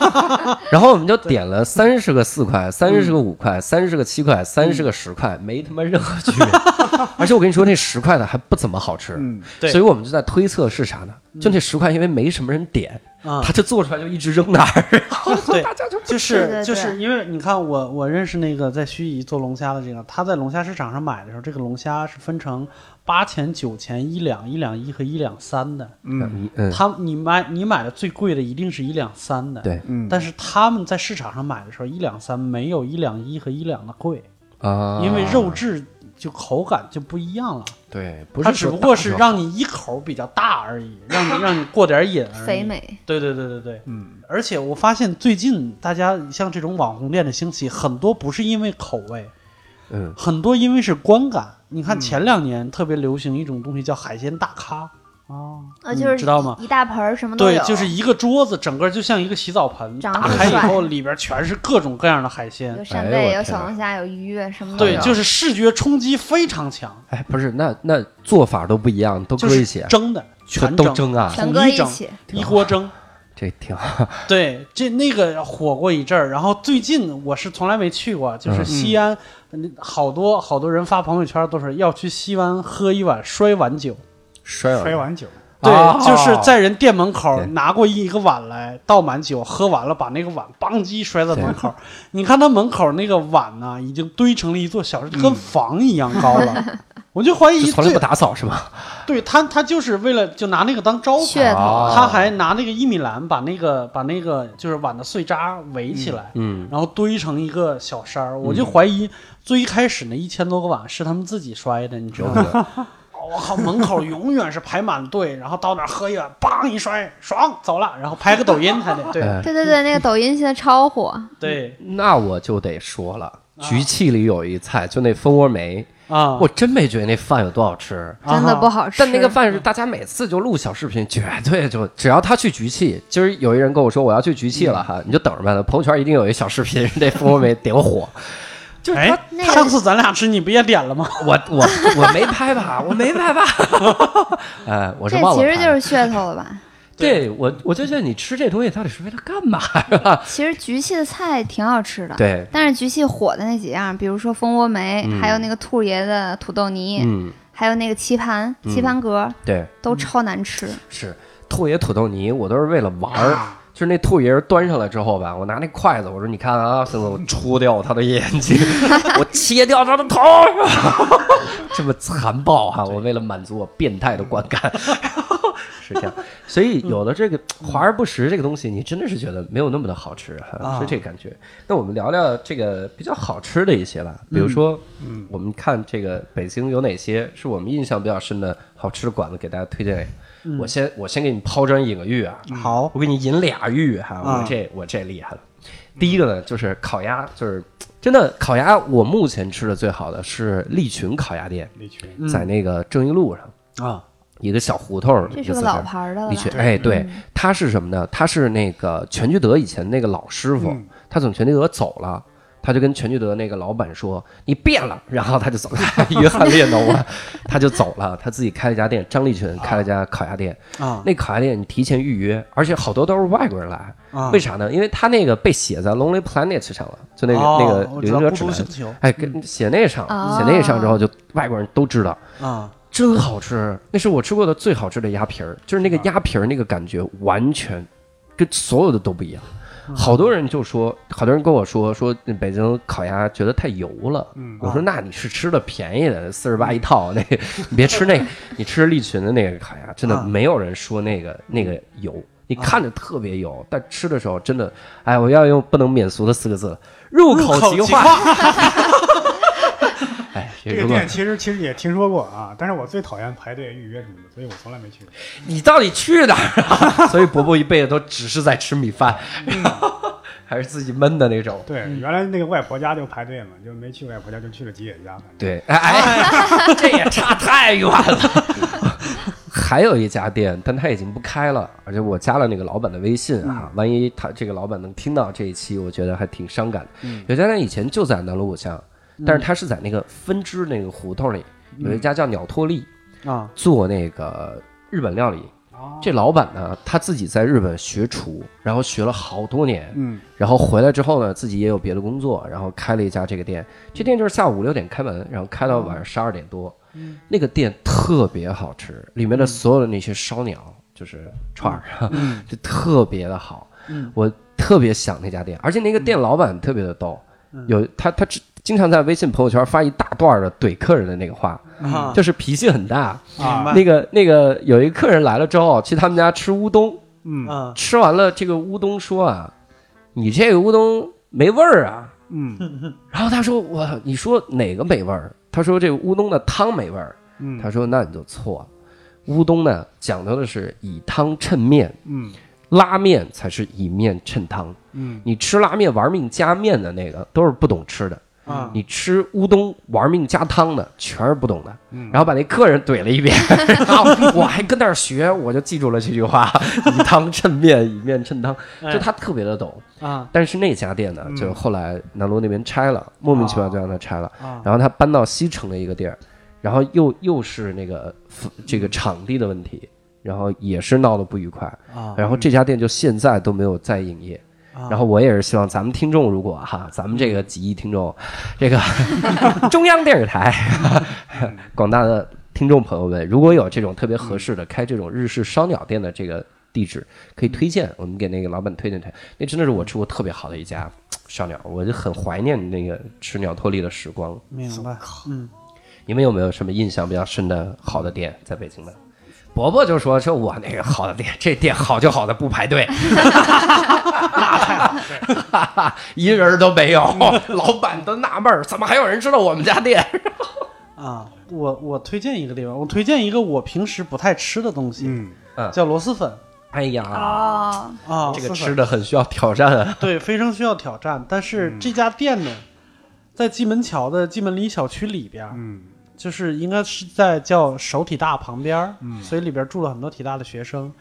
然后我们就点了三十个四块，三十个五块，三十个七块，三十个十块，没他妈任何区别。而且我跟你说，那十块的还不怎么好吃，嗯，对。所以我们就在推测是啥呢？就那十块，因为没什么人点，啊。他就做出来就一直扔那儿，然 后对大家就就是就是因为你看我我认识那个在盱眙做龙虾的这个，他在龙虾市场上买的时候，这个龙虾是分成八钱、九钱一两、一两一和一两三的。嗯。嗯，他你买你买的最贵的一定是一两三的，对。嗯，但是他们在市场上买的时候，一两三没有一两一和一两的贵，啊，因为肉质就口感就不一样了。对，不它只不过是让你一口比较大而已，让你让你过点瘾 而已。肥美，对对对对对。嗯。而且我发现最近大家像这种网红店的兴起，很多不是因为口味，嗯。很多因为是观感。你看嗯。前两年特别流行一种东西叫海鲜大咖，哦，就是知道吗？一大盆什么都对有，，就是一个桌子，整个就像一个洗澡盆，长打得很帅开以后里边全是各种各样的海鲜。有，扇贝，有小龙虾，有鱼，什么的对，就是视觉冲击非常强，哎，不是，那那做法都不一样，都就是搁一起，蒸的，全都蒸。啊，全统一整搁一起，一锅蒸。这挺好。对，这那个火过一阵儿，然后最近我是从来没去过，就是嗯西安，嗯好多好多人发朋友圈都是要去西安喝一碗摔碗酒，摔碗摔碗酒，对，哦就是在人店门口拿过一个碗来倒满酒，喝完了把那个碗邦叽摔在门口，你看他门口那个碗呢，已经堆成了一座小，跟房一样高了。我就怀疑从来不打扫是吗？对他，他就是为了就拿那个当招牌，他还拿那个一米篮把那个把那个就是碗的碎渣围起来，嗯，然后堆成一个小山儿。我就怀疑最开始那一千多个碗是他们自己摔的，你知道吗？我靠，门口永远是排满队，然后到那儿喝一碗，梆一摔，爽走了，然后拍个抖音还得对哎。对对对，那个抖音现在超火，对。那我就得说了，局气里有一菜，就那蜂窝煤，啊，我真没觉得那饭有多好吃。真的不好吃。但那个饭是大家每次就录小视频，绝对就只要他去局气，今儿有一人跟我说我要去局气了哈，你就等着吧，朋友圈一定有一小视频，那蜂窝煤点火。就是上次咱俩吃你不也点了吗？我我我没拍吧，我没拍吧，哎，我是这忘了拍。其实就是噱头了吧？对。我，我就觉得你吃这东西到底是为了干嘛，是吧？其实局气的菜挺好吃的，对，但是局气火的那几样，比如说蜂窝煤，嗯。还有那个兔爷的土豆泥，嗯，还有那个棋盘、嗯。棋盘格，对，都超难吃。是兔爷土豆泥，我都是为了玩儿。就是那兔爷端上来之后吧，我拿那筷子，我说你看啊，孙子，我戳掉他的眼睛，我切掉他的头，这么残暴哈、我为了满足我变态的观感，是这样。所以有了这个华而不实这个东西，你真的是觉得没有那么的好吃，哈啊是这个感觉。那我们聊聊这个比较好吃的一些吧，比如说，嗯我们看这个北京有哪些是我们印象比较深的好吃的馆子，给大家推荐。我先我先给你抛砖引个玉啊，好，我给你引俩玉哈，啊我这我这厉害了。第一个呢，就是烤鸭，就是真的烤鸭，我目前吃的最好的是利群烤鸭店，利群，嗯在那个正义路上啊，一个小胡同，这是个老牌儿的了吧？利群，哎，对嗯，他是什么呢？他是那个全聚德以前那个老师傅，嗯他从全聚德走了。他就跟全聚德那个老板说：“你变了。”然后他就走了，约翰列侬啊，他就走了，他自己开了一家店，张立群开了一家烤鸭店。啊那烤鸭店你提前预约，而且好多都是外国人来，啊，为啥呢？因为他那个被写在 Lonely Planet 上了，就那个、哦那个旅行者指南，哎，跟写那上，哦写那上之后，就外国人都知道，啊，真好吃，那是我吃过的最好吃的鸭皮儿，就是那个鸭皮儿那个感觉完全跟所有的都不一样。好多人就说，好多人跟我说说那北京烤鸭觉得太油了。嗯。我说那你是吃的便宜的，四十八一套，那你别吃那个，你吃利群的那个烤鸭，真的啊。没有人说那个那个油，你看着特别油，但吃的时候真的，哎，我要用不能免俗的四个字，入口即化。哎，这个店其实其实也听说过啊，但是我最讨厌排队预约什么的，所以我从来没去过。你到底去哪儿啊？所以伯伯一辈子都只是在吃米饭，还是自己焖的那种。对，原来那个外婆家就排队嘛，就没去外婆家，就去了吉野家。对，哎哎，这也差太远了。还有一家店，但他已经不开了，而且我加了那个老板的微信啊，万一他这个老板能听到这一期，我觉得还挺伤感的。嗯有家店以前就在南锣鼓巷，但是他是在那个分支那个胡同里，有一家叫鸟托利，啊。做那个日本料理。哦。这老板呢，他自己在日本学厨，然后学了好多年，嗯。然后回来之后呢，自己也有别的工作，然后开了一家这个店。这店就是下午五六点开门，然后开到晚上十二点多。嗯。那个店特别好吃，里面的所有的那些烧鸟，就是串儿，嗯。就特别的好。嗯。我特别想那家店，而且那个店老板特别的逗，嗯。有他他只经常在微信朋友圈发一大段的怼客人的那个话，啊，就是脾气很大。啊，那个那个有一个客人来了之后，去他们家吃乌冬，吃完了这个乌冬说啊，你这个乌冬没味儿啊。嗯。然后他说我，你说哪个没味儿？他说这个乌冬的汤没味儿。嗯，他说那你就错了，乌冬呢讲究的是以汤衬面，嗯。拉面才是以面衬汤。嗯。你吃拉面玩命加面的那个都是不懂吃的，啊你吃乌冬玩命加汤的全是不懂的。嗯，然后把那客人怼了一遍，然后我还跟那儿学，我就记住了这句话：以汤衬面，以面衬汤。就他特别的懂。啊但是那家店呢，嗯就后来南锣那边拆了，莫名其妙就让他拆了。啊然后他搬到西城的一个地儿，然后又又是那个这个场地的问题，然后也是闹得不愉快。啊然后这家店就现在都没有再营业。啊然后我也是希望咱们听众，如果哈，咱们这个几亿听众，这个 中央电视台 广大的听众朋友们，如果有这种特别合适的开这种日式烧鸟店的这个地址，可以推荐，我们给那个老板推荐推荐。那真的是我吃过特别好的一家烧鸟，我就很怀念那个吃鸟托利的时光。明白，嗯你们有没有什么印象比较深的好的店在北京的？伯伯就说：“说我那个好的店，这店好就好的不排队，那太好，一人都没有。老板都纳闷儿，怎么还有人知道我们家店？啊，我我推荐一个地方，我推荐一个我平时不太吃的东西，嗯，叫螺蛳粉哎呀，啊，啊。这个吃的很需要挑战啊。对，非常需要挑战。但是嗯这家店呢，在蓟门桥的蓟门里小区里边儿，嗯就是应该是在叫首体大旁边儿，嗯所以里边住了很多体大的学生。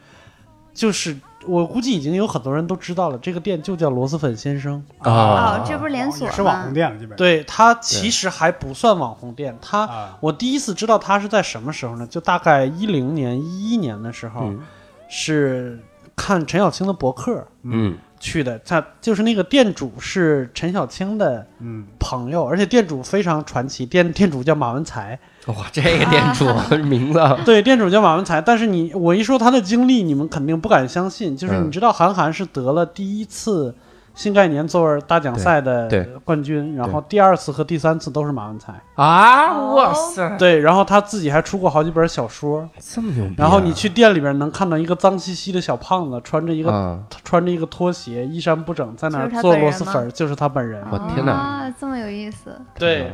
就是我估计已经有很多人都知道了，这个店就叫螺蛳粉先生。啊哦，这不是连锁也是网红？店了，基本对，它其实还不算网红店，它啊，我第一次知道它是在什么时候呢？就大概一零年、一一年的时候，嗯是看陈小青的博客嗯去的。他就是那个店主是陈小青的嗯朋友，而且店主非常传奇，店店主叫马文才。哇，这个店主 名字啊对，店主叫马文才。但是你我一说他的经历，你们肯定不敢相信。就是嗯你知道韩寒是得了第一次新概念作文大奖赛的冠军，然后第二次和第三次都是马文才。啊！哦哇塞，对，然后他自己还出过好几本小说。这么牛逼啊！然后你去店里边能看到一个脏兮兮的小胖子，穿着一个、啊，穿着一个拖鞋，衣衫不整，在那儿做螺蛳粉儿，就是他本人。我天哪啊，这么有意思。对，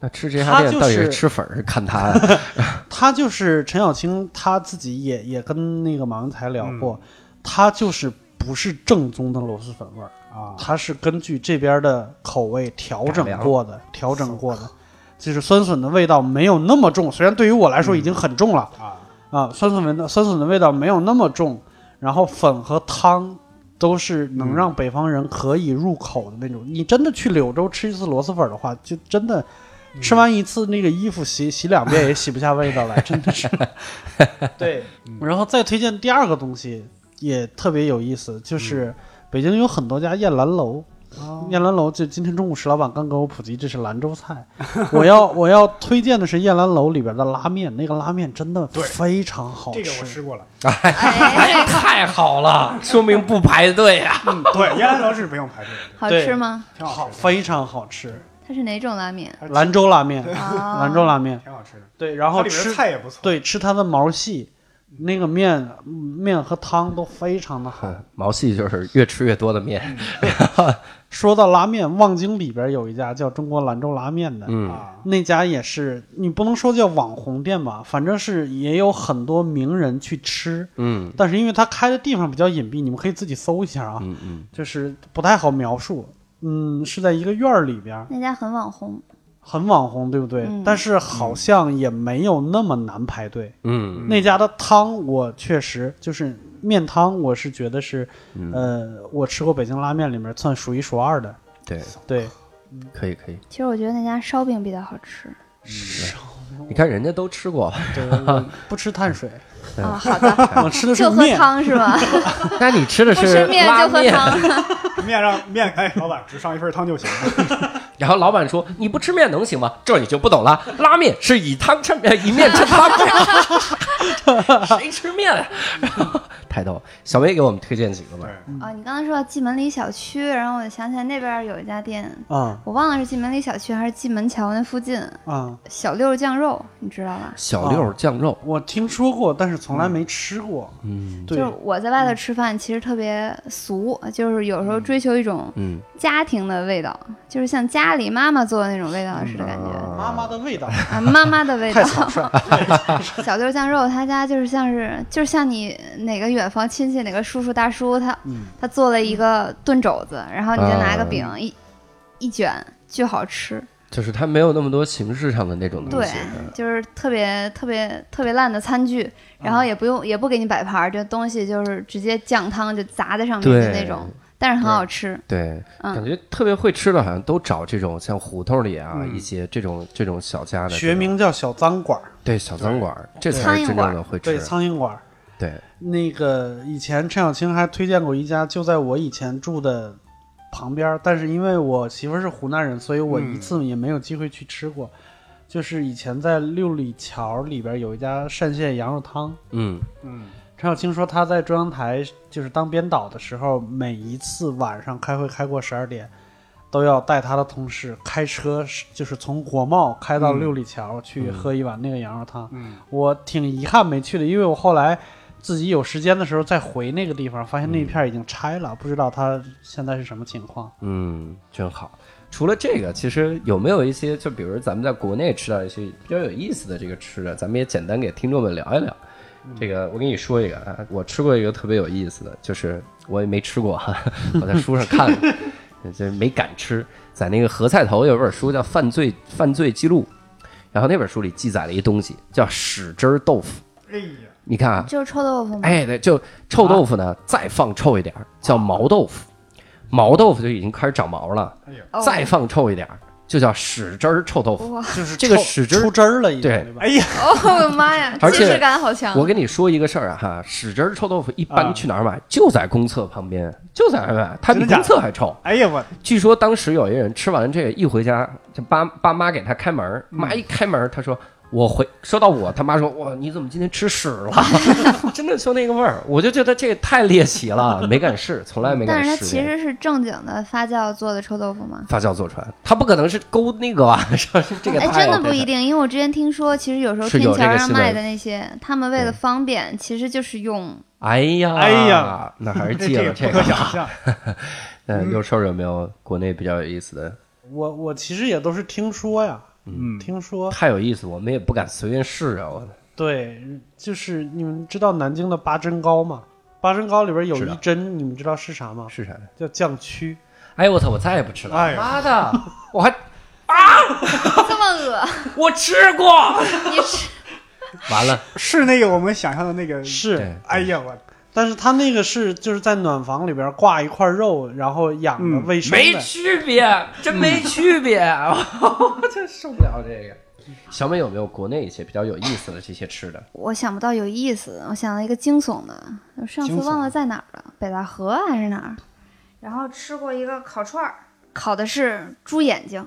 那吃这家店到底是是吃粉儿是看他的？他就是陈小青，他自己也也跟那个马文才聊过，他就是不是正宗的螺蛳粉味儿，啊，它是根据这边的口味调整过的，调整过的，就是酸笋的味道没有那么重，虽然对于我来说已经很重了。啊，啊，酸笋味的酸笋的味道没有那么重，然后粉和汤都是能让北方人可以入口的那种。你真的去柳州吃一次螺蛳粉的话，就真的吃完一次那个衣服洗洗两遍也洗不下味道来，真的是。对，然后再推荐第二个东西也特别有意思，就是北京有很多家燕兰楼。燕兰楼就今天中午石老板刚给我普及，这是兰州菜。我要我要推荐的是燕兰楼里边的拉面，那个拉面真的非常好吃。这个我吃过了，哎，太好了，说明不排队呀！嗯，对，燕兰楼是不用排队的，好吃吗？好，挺好吃，非常好吃。它是哪种拉面？兰州拉面，啊，兰州拉面，挺好吃的，对，然后吃菜也不错，对吃它的毛细，那个面面和汤都非常的好。毛细就是越吃越多的面，说到拉面，望京里边有一家叫中国兰州拉面的，嗯，啊，那家也是你不能说叫网红店吧，反正是也有很多名人去吃，嗯。但是因为它开的地方比较隐蔽，你们可以自己搜一下啊，嗯嗯，就是不太好描述。嗯，是在一个院儿里边，那家很网红，很网红，对不对？嗯但是好像也没有那么难排队。嗯那家的汤我确实就是面汤，我是觉得是，嗯，呃，我吃过北京拉面里面算数一数二的。对，对，可以可以。其实我觉得那家烧饼比较好吃。你看人家都吃过，对，不吃碳水，对啊，好的，我吃的是就喝面。汤是吧？那你吃的不是吃面，就喝汤。面让面哎，老板只上一份汤就行了，然后老板说你不吃面能行吗？这你就不懂了，拉面是以汤衬面，以面衬汤，谁吃面啊？太逗！小薇给我们推荐几个吧对。，哦，你刚才说到蓟门里小区，然后我就想起来那边有一家店，啊我忘了是蓟门里小区还是蓟门桥那附近，啊！小六酱肉，你知道吧？小六酱肉，我听说过，但是从来没吃过。嗯对就是我在外头吃饭，其实特别俗，就是有时候追求一种嗯，家庭的味道，就是像家里妈妈做的那种味道似的感觉。妈妈的味道，啊，妈妈的味道。小六酱肉，他家就是像是，就是像你哪个远房亲戚哪个叔叔大叔，他嗯，他做了一个炖肘子，然后你就拿个啊饼一一卷，巨好吃。就是它没有那么多形式上的那种东西对西。，就是特别特别特别烂的餐具，然后也不用也不给你摆盘儿，这东西就是直接酱汤就砸在上面的那种，但是很好吃。对，嗯感觉特别会吃的，好像都找这种像胡同里啊嗯一些这种这种小家的学名叫小脏馆儿，对小脏馆儿，这才是真苍蝇馆儿正的会吃对，。苍蝇馆儿。对，那个以前陈小青还推荐过一家，就在我以前住的旁边儿，但是因为我媳妇儿是湖南人，所以我一次也没有机会去吃过。就是以前在六里桥里边有一家单县羊肉汤，嗯。嗯，陈小青说他在中央台就是当编导的时候，每一次晚上开会开过十二点，都要带他的同事开车，就是从国贸开到嗯。六里桥去嗯。喝一碗那个羊肉汤。嗯。我挺遗憾没去的，因为我后来自己有时间的时候再回那个地方，发现那一片已经拆了，不知道它现在是什么情况。嗯，真好。除了这个，其实有没有一些，就比如咱们在国内吃到一些比较有意思的这个吃的，咱们也简单给听众们聊一聊。这个我跟你说一个啊，我吃过一个特别有意思的，就是我也没吃过哈，我在书上看了，这没敢吃。在那个何菜头有本书叫《犯罪犯罪记录》，然后那本书里记载了一东西叫屎汁儿豆腐。你看啊，就是臭豆腐吗？哎，对，就臭豆腐呢，再放臭一点儿叫毛豆腐，毛豆腐就已经开始长毛了，哎再放臭一点儿就叫屎汁儿臭豆腐。就是这个屎汁儿出汁儿了，已经对？哎呀，哦，我的妈呀，而且感好强。我跟你说一个事儿啊哈，屎汁儿臭豆腐一般啊去哪儿买？就在公厕旁边，就在那儿买，它比公厕还臭。哎呀，我据说当时有一人吃完这个一回家，就爸爸妈给他开门，嗯妈一开门，他说。我回说到我，他妈说哇，你怎么今天吃屎了？真的就那个味儿，我就觉得这也太猎奇了，没敢试，从来没敢试。但是它其实是正经的发酵做的臭豆腐吗？发酵做出来，它不可能是勾那个吧？是 吧这个哎，真的不一定，因为我之前听说，其实有时候天桥上卖的那些，他们为了方便，其实就是用哎呀，哎呀，那还是这戒了这个这不可。想象。嗯，六兽有没有国内比较有意思的？我我其实也都是听说呀，嗯，听说太有意思，我们也不敢随便试啊！我对，就是你们知道南京的八珍糕吗？八珍糕里边有一珍，你们知道是啥吗？是啥？叫酱蛆。哎呦我操！我再也不吃了！哎妈的，我还啊这么恶，我吃过，你吃完了，是那个我们想象的那个，是，哎呀，我但是他那个是就是在暖房里边挂一块肉，然后养的嗯卫生没。区别，真没区别，我真受不了这个。小美有没有国内一些比较有意思的这些吃的？我想不到有意思的，我想到一个惊悚的，我上次忘了在哪儿了，北大河还是哪儿？然后吃过一个烤串儿，烤的是猪眼睛，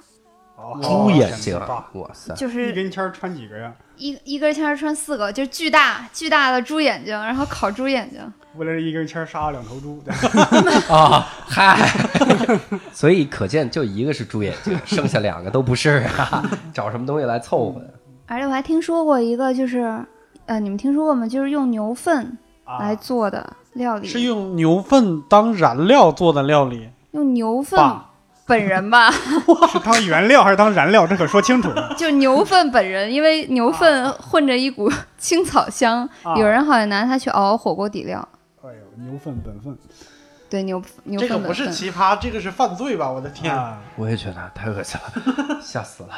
哦猪眼睛！哇塞！就是一是根签穿几个呀？一一根签儿穿四个，就是巨大巨大的猪眼睛，然后烤猪眼睛。为了这一根签杀了两头猪，啊，嗨，所以可见就一个是猪眼睛，剩下两个都不是啊，找什么东西来凑合的？而且我还听说过一个，就是呃，你们听说过吗？就是用牛粪来啊，做的料理，是用牛粪当燃料做的料理，用牛粪爸本人吧，是当原料还是当燃料？这可说清楚了。就牛粪本人，因为牛粪混着一股青草香，啊有人好像拿它去熬火锅底料。哎呦，牛粪本分对牛牛粪这个不是奇葩，这个是犯罪吧？我的天！啊！我也觉得太恶心了，吓死了。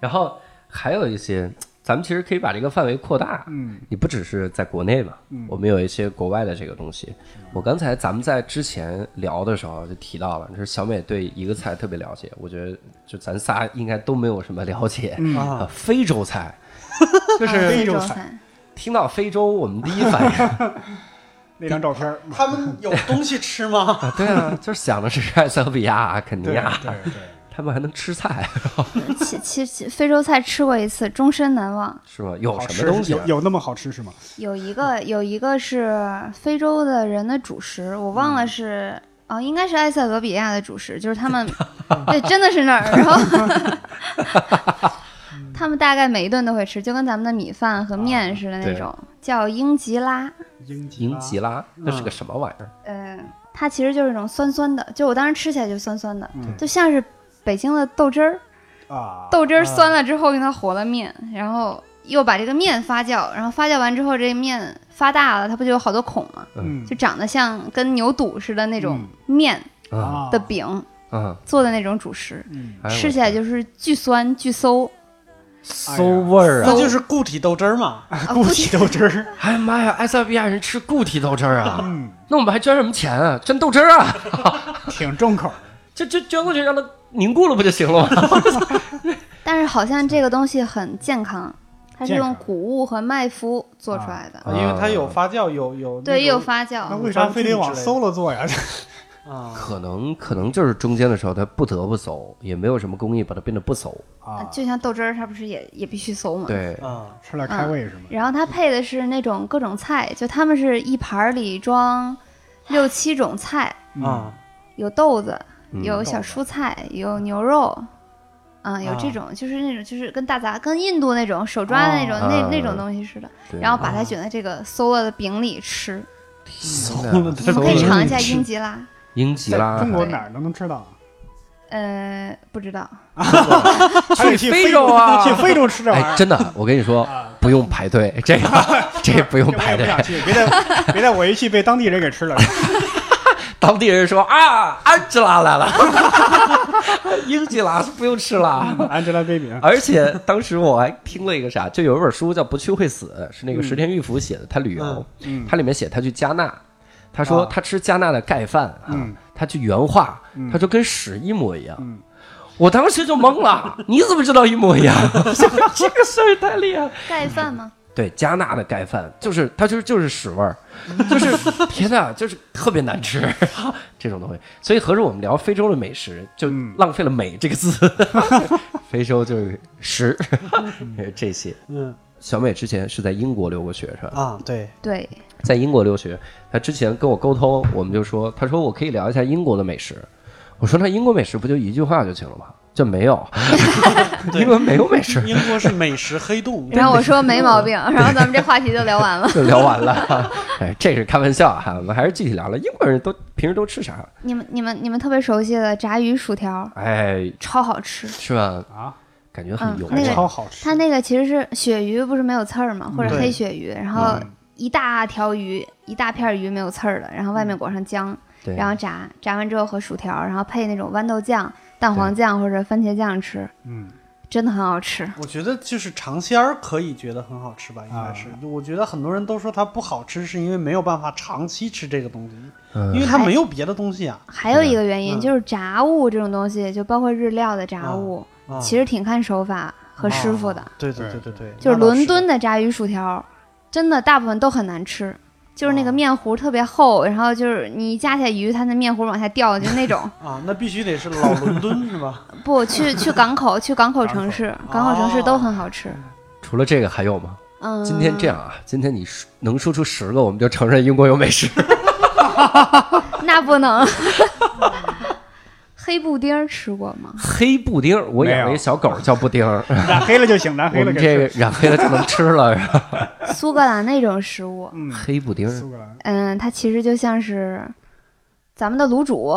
然后还有一些，咱们其实可以把这个范围扩大，嗯。你不只是在国内嘛，嗯。我们有一些国外的这个东西。我刚才咱们在之前聊的时候就提到了，就是小美对一个菜特别了解，我觉得就咱仨应该都没有什么了解。嗯，啊，啊，非洲菜，就是非洲菜。菜，听到非洲，我们第一反应。那张照片儿，他们有东西吃吗？啊，对啊，就是想的是埃塞俄比亚、肯尼对亚，对对，他们还能吃菜，其其其非洲菜吃过一次，终身难忘。是吧？有什么东西啊有？有那么好吃是吗？有一个有一个是非洲的人的主食，我忘了是。哦，应该是埃塞俄比亚的主食，就是他们，对，真的是那儿。然后 他们大概每一顿都会吃，就跟咱们的米饭和面似的那种，叫英吉拉。英英吉拉，那是个什么玩意儿？嗯，它其实就是一种酸酸的，就我当时吃起来就酸酸的，嗯就像是北京的豆汁儿。啊，豆汁儿酸了之后，用它和了面，然后又把这个面发酵，然后发酵完之后，这面发大了，它不就有好多孔吗？嗯就长得像跟牛肚似的那种嗯面啊的饼啊，做的那种主食，嗯哎呦吃起来就是巨酸巨馊。馊味儿啊！那就是固体豆汁儿嘛。啊固体豆汁儿，哎呀妈呀，埃塞俄比亚人吃固体豆汁儿啊！嗯，那我们还捐什么钱啊？捐豆汁儿啊！挺重口儿。这这捐过去让它凝固了不就行了吗？但是好像这个东西很健康，它是用谷物和麦麸做出来的，啊因为它有发酵，有有对，有发酵那。为啥非得往馊了做呀？啊，可能可能就是中间的时候它不得不馊，也没有什么工艺把它变得不馊。啊，就像豆汁儿，它不是也也必须馊吗？对，啊，吃来开胃是吗？然后它配的是那种各种菜，就他们是一盘儿里装六七种菜，嗯啊，有豆子，嗯有小蔬菜，有牛肉，嗯，有啊这种，就是那种，就是跟大杂，跟印度那种手抓的那种、哦那那啊种东西似的，然后把它卷在这个馊了的饼里吃。你们可以尝一下英吉拉，英吉拉中国哪儿都能吃到？呃，不知道 去非洲啊去非洲吃这玩意哎，儿。真的，我跟你说，啊，不用排队，这个 这不用排队。不想去，别带别带我一去被当地人给吃了。当地人说啊，安吉拉来了，英吉拉是不用吃了。Angelababy 啊，而且当时我还听了一个啥，就有一本书叫《不去会死》，是那个石田玉福写的，他旅游，嗯。他里面写他去加纳，他说啊。他吃加纳的盖饭啊嗯，他去原话嗯，他说跟屎一模一样。嗯。我当时就懵了，你怎么知道一模一样？这个事儿太厉害了。盖饭吗？对，加纳的盖饭就是它就是就是屎味儿，就是天呐，就是特别难吃 这种东西。所以合着我们聊非洲的美食，就嗯浪费了“美”这个字。非洲就是食，这些。嗯 小美之前是在英国留过学是吧？啊，对，对，在英国留学，她之前跟我沟通，我们就说，她说我可以聊一下英国的美食。我说那英国美食不就一句话就行了吗？就没有，对英国没有美食。英国是美食黑洞。然后我说没毛病，然后咱们这话题就聊完了。就聊完了，哎，这是开玩笑哈，我们还是具体聊聊英国人都平时都吃啥？你们、你们、你们特别熟悉的炸鱼薯条，哎，超好吃。是吧？啊，感觉很油嗯那个啊。超好吃。它那个其实是鳕鱼，不是没有刺儿吗？或者黑鳕鱼，然后嗯一大条鱼，一大片鱼没有刺儿的，然后外面裹上姜，对，然后炸，炸完之后和薯条，然后配那种豌豆酱、蛋黄酱或者番茄酱吃，嗯，真的很好吃。我觉得就是尝鲜儿可以觉得很好吃吧，应该是。啊我觉得很多人都说它不好吃，是因为没有办法长期吃这个东西，嗯。因为它没有别的东西啊。还有一个原因嗯。就是炸物这种东西，就包括日料的炸物，啊其实挺看手法和师傅的。啊对对对对对，就是伦敦的炸鱼薯条，真的大部分都很难吃，就是那个哦面糊特别厚，然后就是你一夹起来鱼，它那面糊往下掉，就那种。啊，那必须得是老伦敦是吧？不去去港口，去港口城市，港口城市都很好吃。除了这个还有吗？嗯，今天这样啊，今天你说能说出十个，我们就承认英国有美食。那不能。黑布丁儿吃过吗？黑布丁，我养了一小狗叫布丁，染黑了就行，染我黑了给们这个。染黑了就能吃了。是 吧苏格兰那种食物，嗯，黑布丁，苏格兰嗯，它其实就像是咱们的卤煮，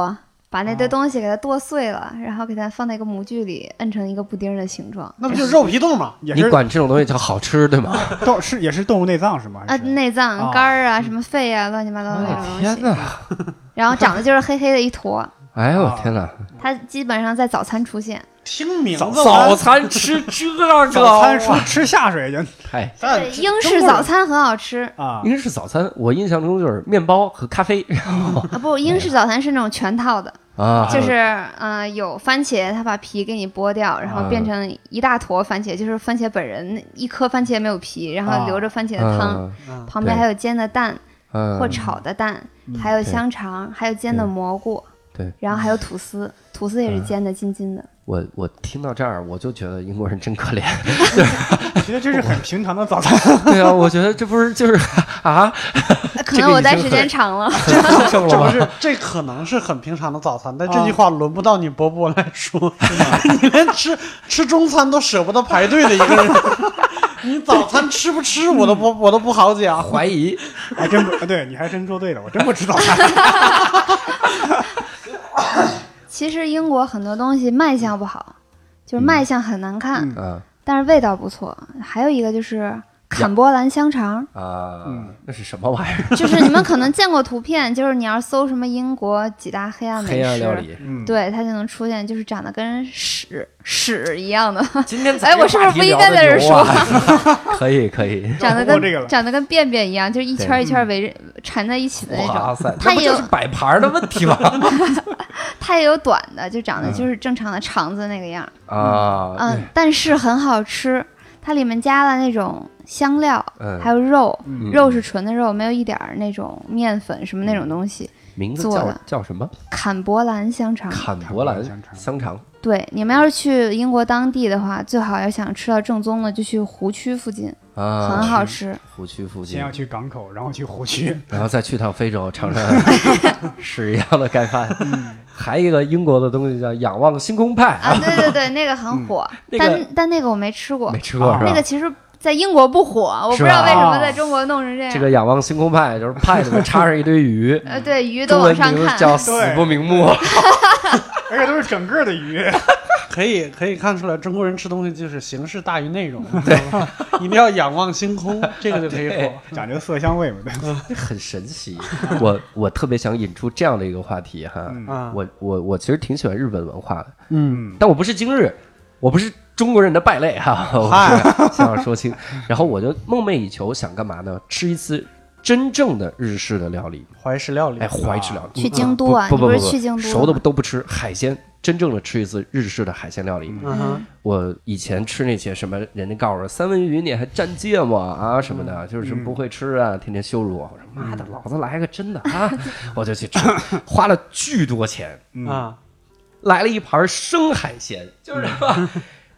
把那堆哦东西给它剁碎了，然后给它放在一个模具里，摁成一个布丁儿的形状。那不就是肉皮冻吗？你也是管这种东西叫好吃，对吗？动是也是动物内脏是吗？啊，内脏、哦肝儿啊，什么肺啊，乱七八糟的那种哦东西。天哪！然后长得就是黑黑的一坨，哎呦我啊天哪！它基本上在早餐出现。听名早字早餐吃这个，早餐说吃下水去哎，英式早餐很好吃。啊，英式早餐，我印象中就是面包和咖啡 啊，不，英式早餐是那种全套的，啊，就是呃有番茄，他把皮给你剥掉，然后变成一大坨番茄，就是番茄本人，一颗番茄没有皮，然后啊留着番茄的汤，旁边还有煎的蛋嗯。或炒的蛋，还有香肠，还有煎的蘑菇，对，然后还有吐司，吐司也是煎的金金的。我我听到这儿，我就觉得英国人真可怜。我觉得这是很平常的早餐。对啊，我觉得这不是就是啊，呃 可能我待时间长了？这不是，这可能是很平常的早餐，但这句话轮不到你伯伯来说。你连吃吃中餐都舍不得排队的一个人，你早餐吃不吃我都不我都不好讲。怀疑还真不，对，你还真说对了，我真不吃早餐。其实英国很多东西卖相不好，就是卖相很难看，但是味道不错。还有一个就是坎波兰香肠，啊嗯，那是什么玩意儿？就是你们可能见过图片，就是你要搜什么英国几大黑暗美黑暗料食，理。嗯，对它就能出现，就是长得跟屎屎一样的，今天哎我是不是不应该在这儿说说？可以可以。长得跟长得跟便便一样，就是一圈儿一圈儿围着缠在一起的那种。哇塞，它也有摆盘儿的问题吗？它也有短的，就长得嗯就是正常的肠子那个样。啊，嗯，但是很好吃，它里面加了那种香料，嗯还有肉，嗯肉是纯的肉，没有一点儿那种面粉什么那种东西。名字叫做的叫什么？坎伯兰香肠，坎伯兰坎伯兰香肠香肠。对，你们要是去英国当地的话，最好要想吃到正宗的，就去湖区附近，啊，很好吃。湖区附近先，要去港口，然后去湖区。然后再去趟非洲，尝尝 屎一样的盖饭。还一个英国的东西叫仰望星空派啊，对对对，那个很火，那个但但那个我没吃过没，吃过是吧？那个其实在英国不火，我不知道为什么在中国弄成这样。这个仰望星空派就是派里面插上一堆鱼，呃，对，鱼都往上看，叫死不瞑目。而且都是整个的鱼。可以可以看出来，中国人吃东西就是形式大于内容，对，一定要仰望星空，这个就可以火。讲究色香味嘛，对。很神奇。我我特别想引出这样的一个话题哈，我我我其实挺喜欢日本文化的，嗯嗯但我不是今日，我不是中国人的败类哈，我是先要说清。然后我就梦寐以求，想干嘛呢？吃一次真正的日式的料理，怀石料理，哎，怀石料理。去京都啊，不不不不去京都？熟的都不吃，海鲜真正的吃一次日式的海鲜料理。嗯，我以前吃那些什么，人家告诉我三文鱼你还蘸芥末啊什么的，就是不会吃啊，天天羞辱我。我说妈的，老子来个真的啊，我就去吃，花了巨多钱，嗯啊，来了一盘生海鲜，就是吧，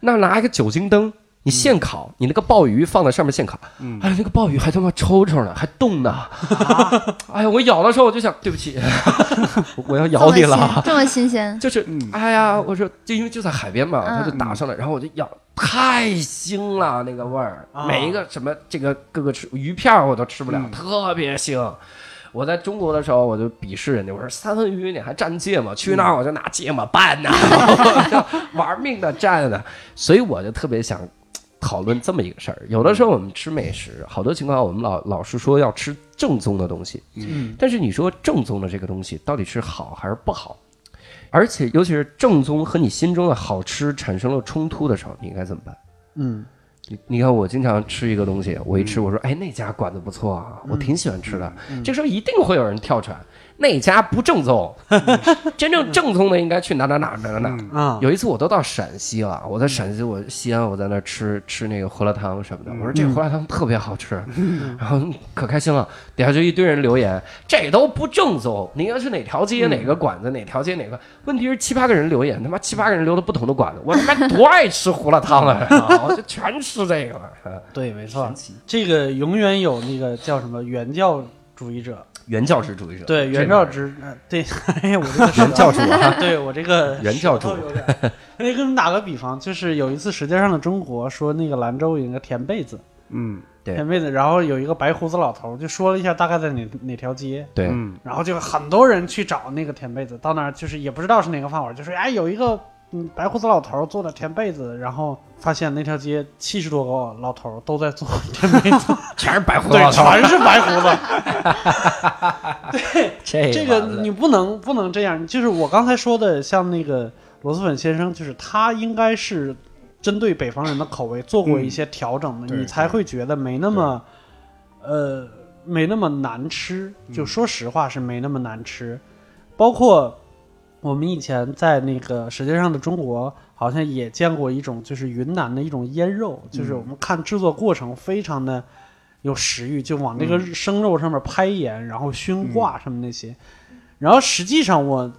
那拿一个酒精灯。你现烤，你那个鲍鱼放在上面现烤，嗯。哎呀，那个鲍鱼还他妈抽抽呢，还动呢。哎呀，我咬的时候我就想，对不起，我要咬你了。这么新鲜，就是嗯，哎呀，我说就因为就在海边嘛，嗯。他就打上来，然后我就咬，太腥了那个味儿，啊。每一个什么这个各个吃鱼片儿我都吃不了，嗯。特别腥。我在中国的时候，我就鄙视人家，我说三文鱼你还蘸芥末，去那儿我就拿芥末拌呐，我 就玩命的蘸呢。所以我就特别想讨论这么一个事儿。有的时候我们吃美食，好多情况我们老老是说要吃正宗的东西，嗯但是你说正宗的这个东西到底是好还是不好？而且尤其是正宗和你心中的好吃产生了冲突的时候，你应该怎么办？嗯你你看，我经常吃一个东西，我一吃我说，哎，那家馆子不错啊，我挺喜欢吃的。这时候一定会有人跳出来，那家不正宗，真正正宗的应该去哪哪哪哪哪哪。有一次我都到陕西了，我在陕西，我西安，我在那儿吃吃那个胡辣汤什么的。我说这胡辣汤特别好吃，然后可开心了。底下就一堆人留言，这都不正宗。你要去哪条街哪个馆子，哪条街哪个？问题是七八个人留言，他妈七八个人留的不同的馆子，我他妈多爱吃胡辣汤啊！我就全吃这个了。对，没错这个永远有那个叫什么原教主义者，原教旨主义者，对，原教旨，呃对，哎呀，我这个原教主啊，对我这个 原教主。舌头有点。那给你们打个比方，就是有一次《舌尖上的中国》说那个兰州有一个田被子，嗯。对。填被子，然后有一个白胡子老头就说了一下大概在哪哪条街，对，嗯。然后就很多人去找那个田被子，到那儿就是也不知道是哪个饭馆，就说哎有一个嗯白胡子老头做的填被子，然后发现那条街七十多个老头都在做 填被子，全是白胡子对，老头，全是白胡子。这这个你不能不能这样，就是我刚才说的，像那个螺蛳粉先生，就是他应该是针对北方人的口味做过一些调整的，对你才会觉得没那么，呃，没那么难吃。就说实话是没那么难吃，包括我们以前在那个《舌尖上的中国》好像也见过一种，就是云南的一种腌肉，就是我们看制作过程非常的有食欲，就往那个生肉上面拍盐，然后熏挂什么那些。然后实际上，我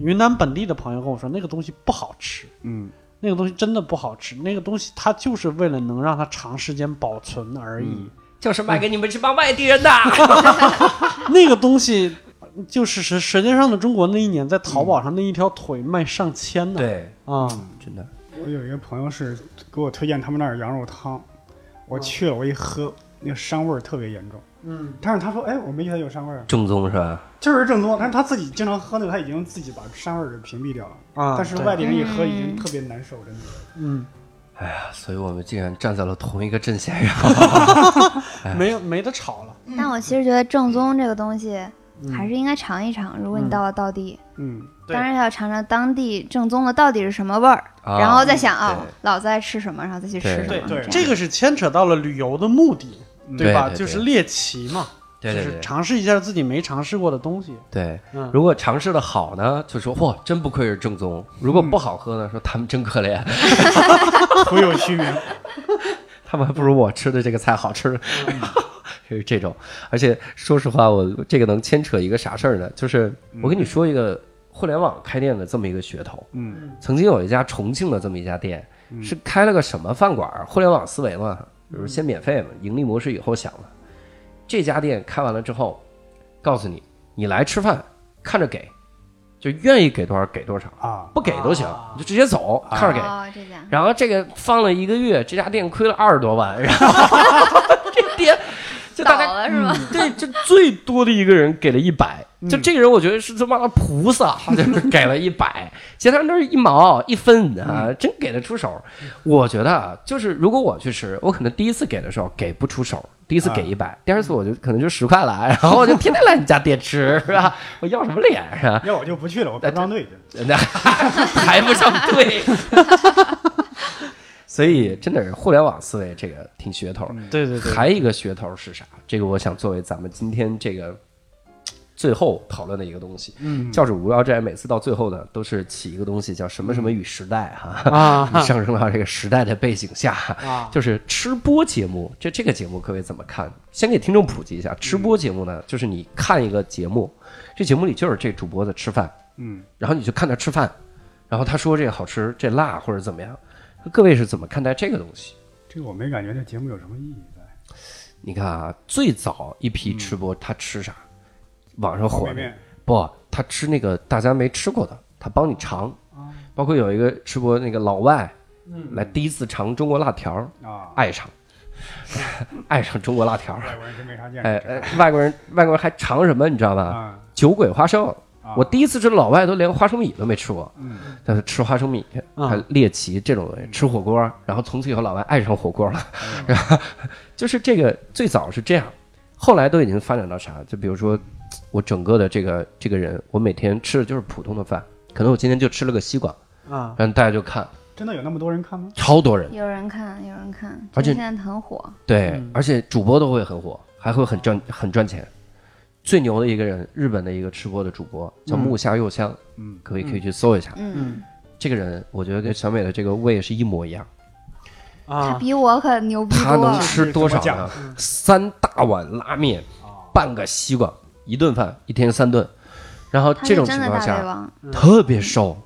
云南本地的朋友跟我说，那个东西不好吃，嗯。那个东西真的不好吃，那个东西它就是为了能让它长时间保存而已。嗯。就是卖给你们这帮外地人的。那个东西就是舌舌尖上的中国那一年在淘宝上那一条腿卖上千呢。对，啊，真的，我有一个朋友是给我推荐他们那儿羊肉汤，我去了，我一喝，那个膻味儿特别严重。嗯，但是他说，哎，我没觉得有膻味儿，正宗是吧？就是正宗。但是他自己经常喝那个，他已经自己把膻味儿给屏蔽掉了。啊，但是外地人一喝已经特别难受，真的。嗯，哎呀，所以我们竟然站在了同一个阵线上。没有没得吵了。但我其实觉得正宗这个东西嗯。还是应该尝一尝。如果你到了道地，嗯，当然要尝尝当地正宗的到底是什么味儿，啊然后再想啊，老子爱吃什么，然后再去吃什么。对这个是牵扯到了旅游的目的，吧？对对对。就是猎奇嘛，对对对就是尝试一下自己没尝试过的东西。对，嗯，如果尝试的好呢，就说嚯，真不愧是正宗；如果不好喝呢，说他们真可怜，徒有虚名。他们还不如我吃的这个菜好吃。就是这种，而且说实话，我这个能牵扯一个啥事儿呢？就是我跟你说一个互联网开店的这么一个噱头。嗯曾经有一家重庆的这么一家店，是开了个什么饭馆？互联网思维嘛，就是先免费嘛，盈利模式以后想了。这家店开完了之后，告诉你，你来吃饭，看着给，就愿意给多少给多少，啊，不给都行，你就直接走，看着给。哦，这家然后这个放了一个月，这家店亏了二十多万，然后 这店就大倒概了是吧？对，就最多的一个人给了一百，就这个人我觉得是他妈的菩萨，好像是给了一百，其他人都是一毛一分啊，真给得出手。我觉得啊，就是如果我去吃，我可能第一次给的时候给不出手，第一次给一百，第二次我就可能就十块了，然后我就天天来你家店吃，是吧？我要什么脸是吧？要我就不去了，我不上队去。那排不上队。所以真的是互联网思维这个挺噱头。对对对，还有一个噱头是啥？这个我想作为咱们今天这个最后讨论的一个东西。嗯教主无聊斋每次到最后呢，都是起一个东西叫什么什么与时代哈、啊 上升到这个时代的背景下，啊，就是吃播节目。这这个节目各位怎么看？先给听众普及一下，吃播节目呢，就是你看一个节目，这节目里就是这主播在吃饭，嗯，然后你就看他吃饭，然后他说这个好吃，这辣或者怎么样，各位是怎么看待这个东西？这个我没感觉这节目有什么意义在。你看啊，最早一批吃播他吃啥？网上火的不，他吃那个大家没吃过的，他帮你尝。包括有一个吃播那个老外，来第一次尝中国辣条，啊，爱上，爱上中国辣条。外国人真没啥见识。哎哎，外国人外国人还尝什么？你知道吧？啊，酒鬼花生。啊我第一次吃老外都连花生米都没吃过，嗯但是吃花生米，啊还猎奇这种东西，吃火锅，然后从此以后老外爱上火锅了，然后 就是这个最早是这样，后来都已经发展到啥？就比如说我整个的这个这个人，我每天吃的就是普通的饭，可能我今天就吃了个西瓜，啊，然后大家就看，真的有那么多人看吗？超多人，有人看，有人看，而且现在很火。对，嗯而且主播都会很火，还会很赚很赚钱。最牛的一个人，日本的一个吃播的主播叫嗯木下佑香，嗯，各位可以去搜一下。嗯，嗯这个人，我觉得跟小美的这个胃是一模一样。啊他啊，比我可牛逼他能。吃多少怎么呢？三大碗拉面，半个西瓜，一顿饭，一天三顿。然后这种情况下，特别瘦，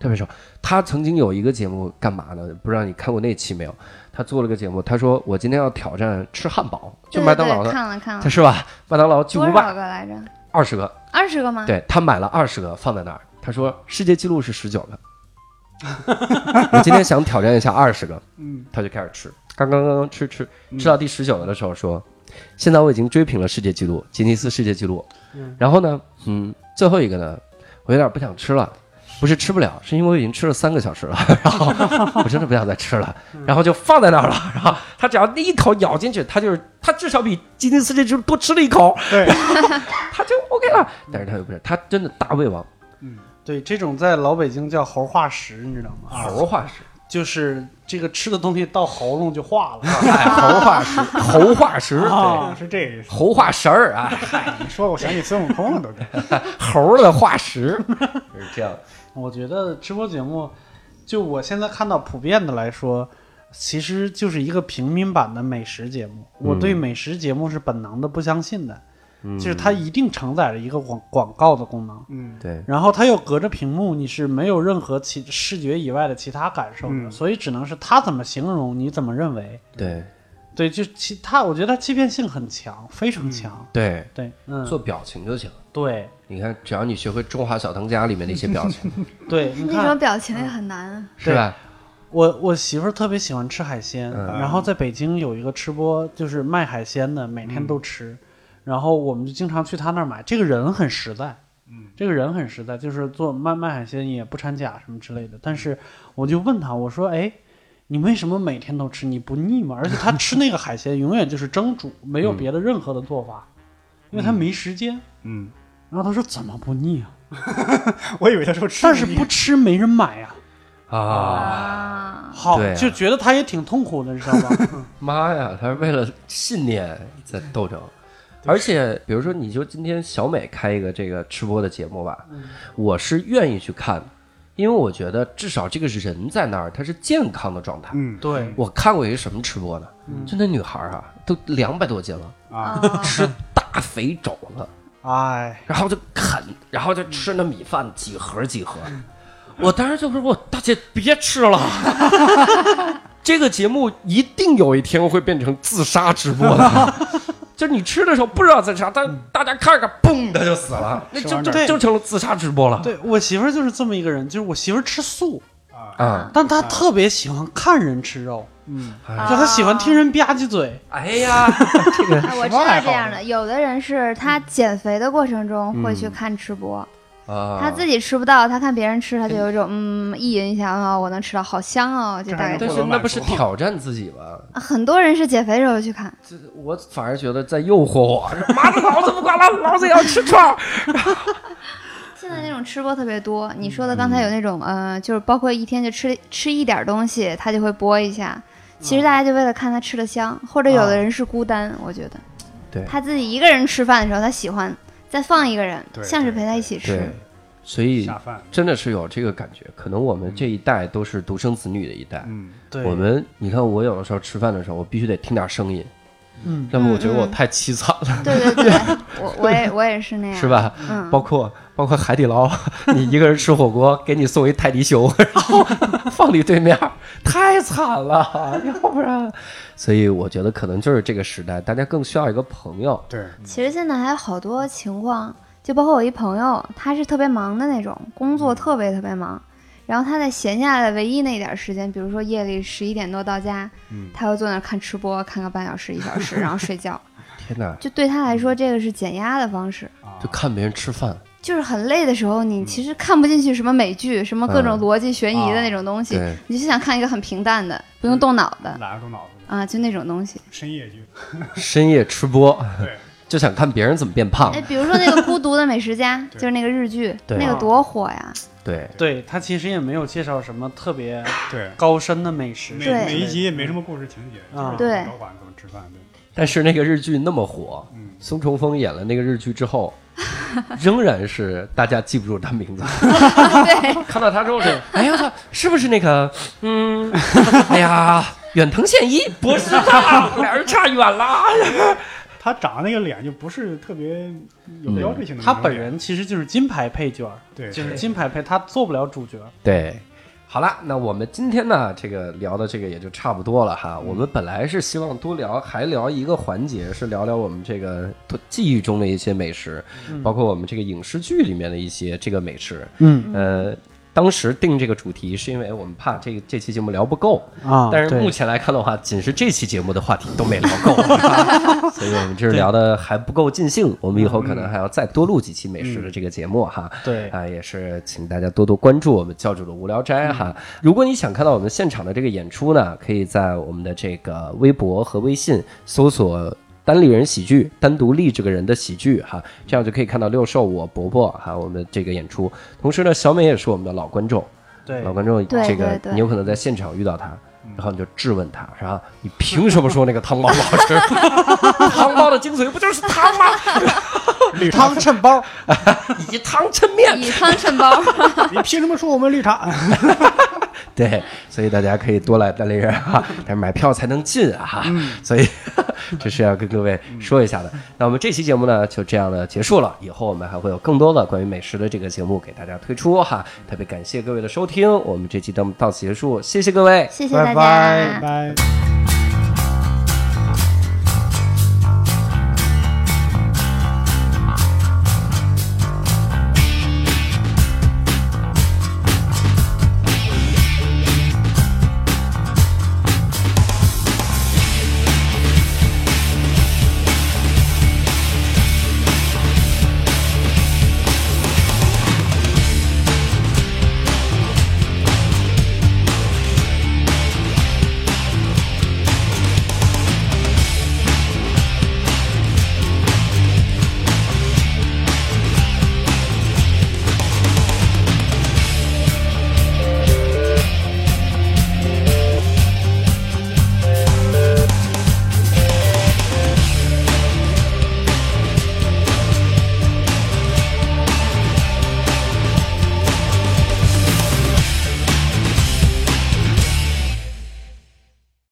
特别瘦。他曾经有一个节目干嘛呢？不知道你看过那期没有？他做了个节目，他说我今天要挑战吃汉堡，就麦当劳的，看了看了他，是吧？麦当劳巨多少无霸个来着？二十个，二十个吗？对他买了二十个放在那儿，他说世界纪录是十九个，我今天想挑战一下二十个，嗯，他就开始吃，刚刚刚刚吃吃吃到第十九个的时候说，现在我已经追平了世界纪录，吉尼斯世界纪录，嗯然后呢，嗯，最后一个呢，我有点不想吃了。不是吃不了，是因为我已经吃了三个小时了，然后我真的不想再吃了，然后就放在那儿了。然后他只要那一口咬进去，他就是他至少比吉尼斯世界纪录多吃了一口，对，他就 OK 了。但是他又不是，他真的大胃王，嗯对，这种在老北京叫猴化石，你知道吗？猴化石，就是这个吃的东西到喉咙就化了。哎，猴化石，猴化石，啊，对，是这意思。猴化石儿啊，你说我想起孙悟空了，都是。猴的化石是这样。我觉得直播节目，就我现在看到普遍的来说，其实就是一个平民版的美食节目。我对美食节目是本能的不相信的，就是它一定承载着一个广广告的功能。嗯，对，然后它又隔着屏幕，你是没有任何其视觉以外的其他感受的，嗯所以只能是他怎么形容，你怎么认为。对，对，就其他，我觉得它欺骗性很强，非常强。对，对，嗯，做表情就行。对你看，只要你学会《中华小当家》里面那些表情，对，你那种看，表情也很难啊。是吧？我我媳妇儿特别喜欢吃海鲜，嗯然后在北京有一个吃播，就是卖海鲜的，每天都吃，然后我们就经常去他那儿买。这个人很实在，嗯，这个人很实在，就是做卖卖海鲜也不掺假什么之类的。但是我就问他，我说，哎。你为什么每天都吃？你不腻吗？而且他吃那个海鲜永远就是蒸煮，没有别的任何的做法，因为他没时间。嗯，然后他说怎么不腻啊？我以为他说吃，但是不吃没人买呀、啊，啊，好，啊就觉得他也挺痛苦的，你知道吗？妈呀，他是为了信念在斗争。而且，比如说，你就今天小美开一个这个吃播的节目吧，我是愿意去看的，因为我觉得至少这个人在那儿，他是健康的状态。嗯对，我看过一个什么吃播呢？就那女孩啊，都两百多斤了，吃大肥肘子，哎，然后就啃，然后就吃那米饭几盒几盒。我当时就说：“我大姐别吃了，这个节目一定有一天会变成自杀直播的。”就是你吃的时候不知道在啥，但大家看看嘣的就死了，那就就就成了自杀直播了。对我媳妇儿就是这么一个人，就是我媳妇儿吃素，但他特别喜欢看人吃肉，嗯，哎就他喜欢听人吧唧嘴。哎呀，这个啊我知道这样的，有的人是他减肥的过程中会去嗯看吃播，啊，他自己吃不到，他看别人吃，他就有一种嗯意淫一下啊，我能吃到，好香哦，就大概。但是那不是挑战自己吗？啊很多人是减肥时候去看，这 我反而觉得在诱惑我，妈的，老子不管了，老子也要吃串儿。现在那种吃播特别多。你说的刚才有那种呃，就是包括一天就吃吃一点东西，他就会播一下。其实大家就为了看他吃的香，或者有的人是孤单，我觉得对他自己一个人吃饭的时候，他喜欢再放一个人，像是陪他一起吃对。，所以，真的是有这个感觉。可能我们这一代都是独生子女的一代。嗯，对，我们，你看，我有的时候吃饭的时候，我必须得听点声音，嗯，要么我觉得我太凄惨了，对对对，我我也我也是那样，是？吧？嗯，包括包括海底捞，你一个人吃火锅，给你送一泰迪熊，然 后放你对面，太惨了，要不然，所以我觉得可能就是这个时代，大家更需要一个朋友。对，其实现在还有好多情况，就包括我一朋友，他是特别忙的那种，工作特别特别忙，然后他在闲下来的唯一那点时间，比如说夜里十一点多到家，嗯他会坐那儿看吃播，看个半小时一小时，然后睡觉。天哪，就对他来说，这个是减压的方式。啊就看别人吃饭，就是很累的时候，你其实看不进去什么美剧，什么各种嗯。逻辑悬疑的那种东西，对，你就想看一个很平淡的，不用动脑的懒得动脑子啊，就那种东西。深夜剧，深夜吃播，对，就想看别人怎么变胖。哎，。比如说那个《孤独的美食家》，就是那个日剧，那个多火呀！对，对他其实也没有介绍什么特别对，高深的美食，每对。每一集也没什么故事情节，啊。就是对。老板怎么吃饭，对，但是那个日剧那么火，嗯，孙重峰演了那个日剧之后，仍然是大家记不住他名字。对，看到他之后是，哎呀，他是不是那个，嗯，哎呀，远藤宪一？不是他，俩人差远了。他长得那个脸就不是特别有嗯标志性的他本人其实就是金牌配角，对，就是金牌配，他做不了主角。对，好了，那我们今天呢，这个聊的这个也就差不多了哈。我们本来是希望多聊，还聊一个环节，是聊聊我们这个记忆中的一些美食，包括我们这个影视剧里面的一些这个美食。嗯呃，当时定这个主题是因为我们怕这个这期节目聊不够，啊但是目前来看的话，仅是这期节目的话题都没聊够，所以我们这是聊的还不够尽兴。我们以后可能还要再多录几期美食的这个节目哈。对啊，也是请大家多多关注我们教主的无聊斋哈。如果你想看到我们现场的这个演出呢，可以在我们的这个微博和微信搜索。单立人喜剧，单独立这个人的喜剧哈，这样就可以看到六兽我伯伯哈我们这个演出。同时呢，小美也是我们的老观众，对老观众，这个对对你有可能在现场遇到他，然后你就质问他，是吧？你凭什么说那个汤包不好吃？汤包的精髓不就是汤吗？绿茶汤，衬包，以汤衬面。以汤衬包。你凭什么说我们绿茶？对，所以大家可以多来大连人哈，但是买票才能进啊哈。所以 这是要跟各位说一下的。那我们这期节目呢就这样的结束了，以后我们还会有更多的关于美食的这个节目给大家推出哈。特别感谢各位的收听，我们这期节目到此结束，谢谢各位。谢谢大家。拜拜拜。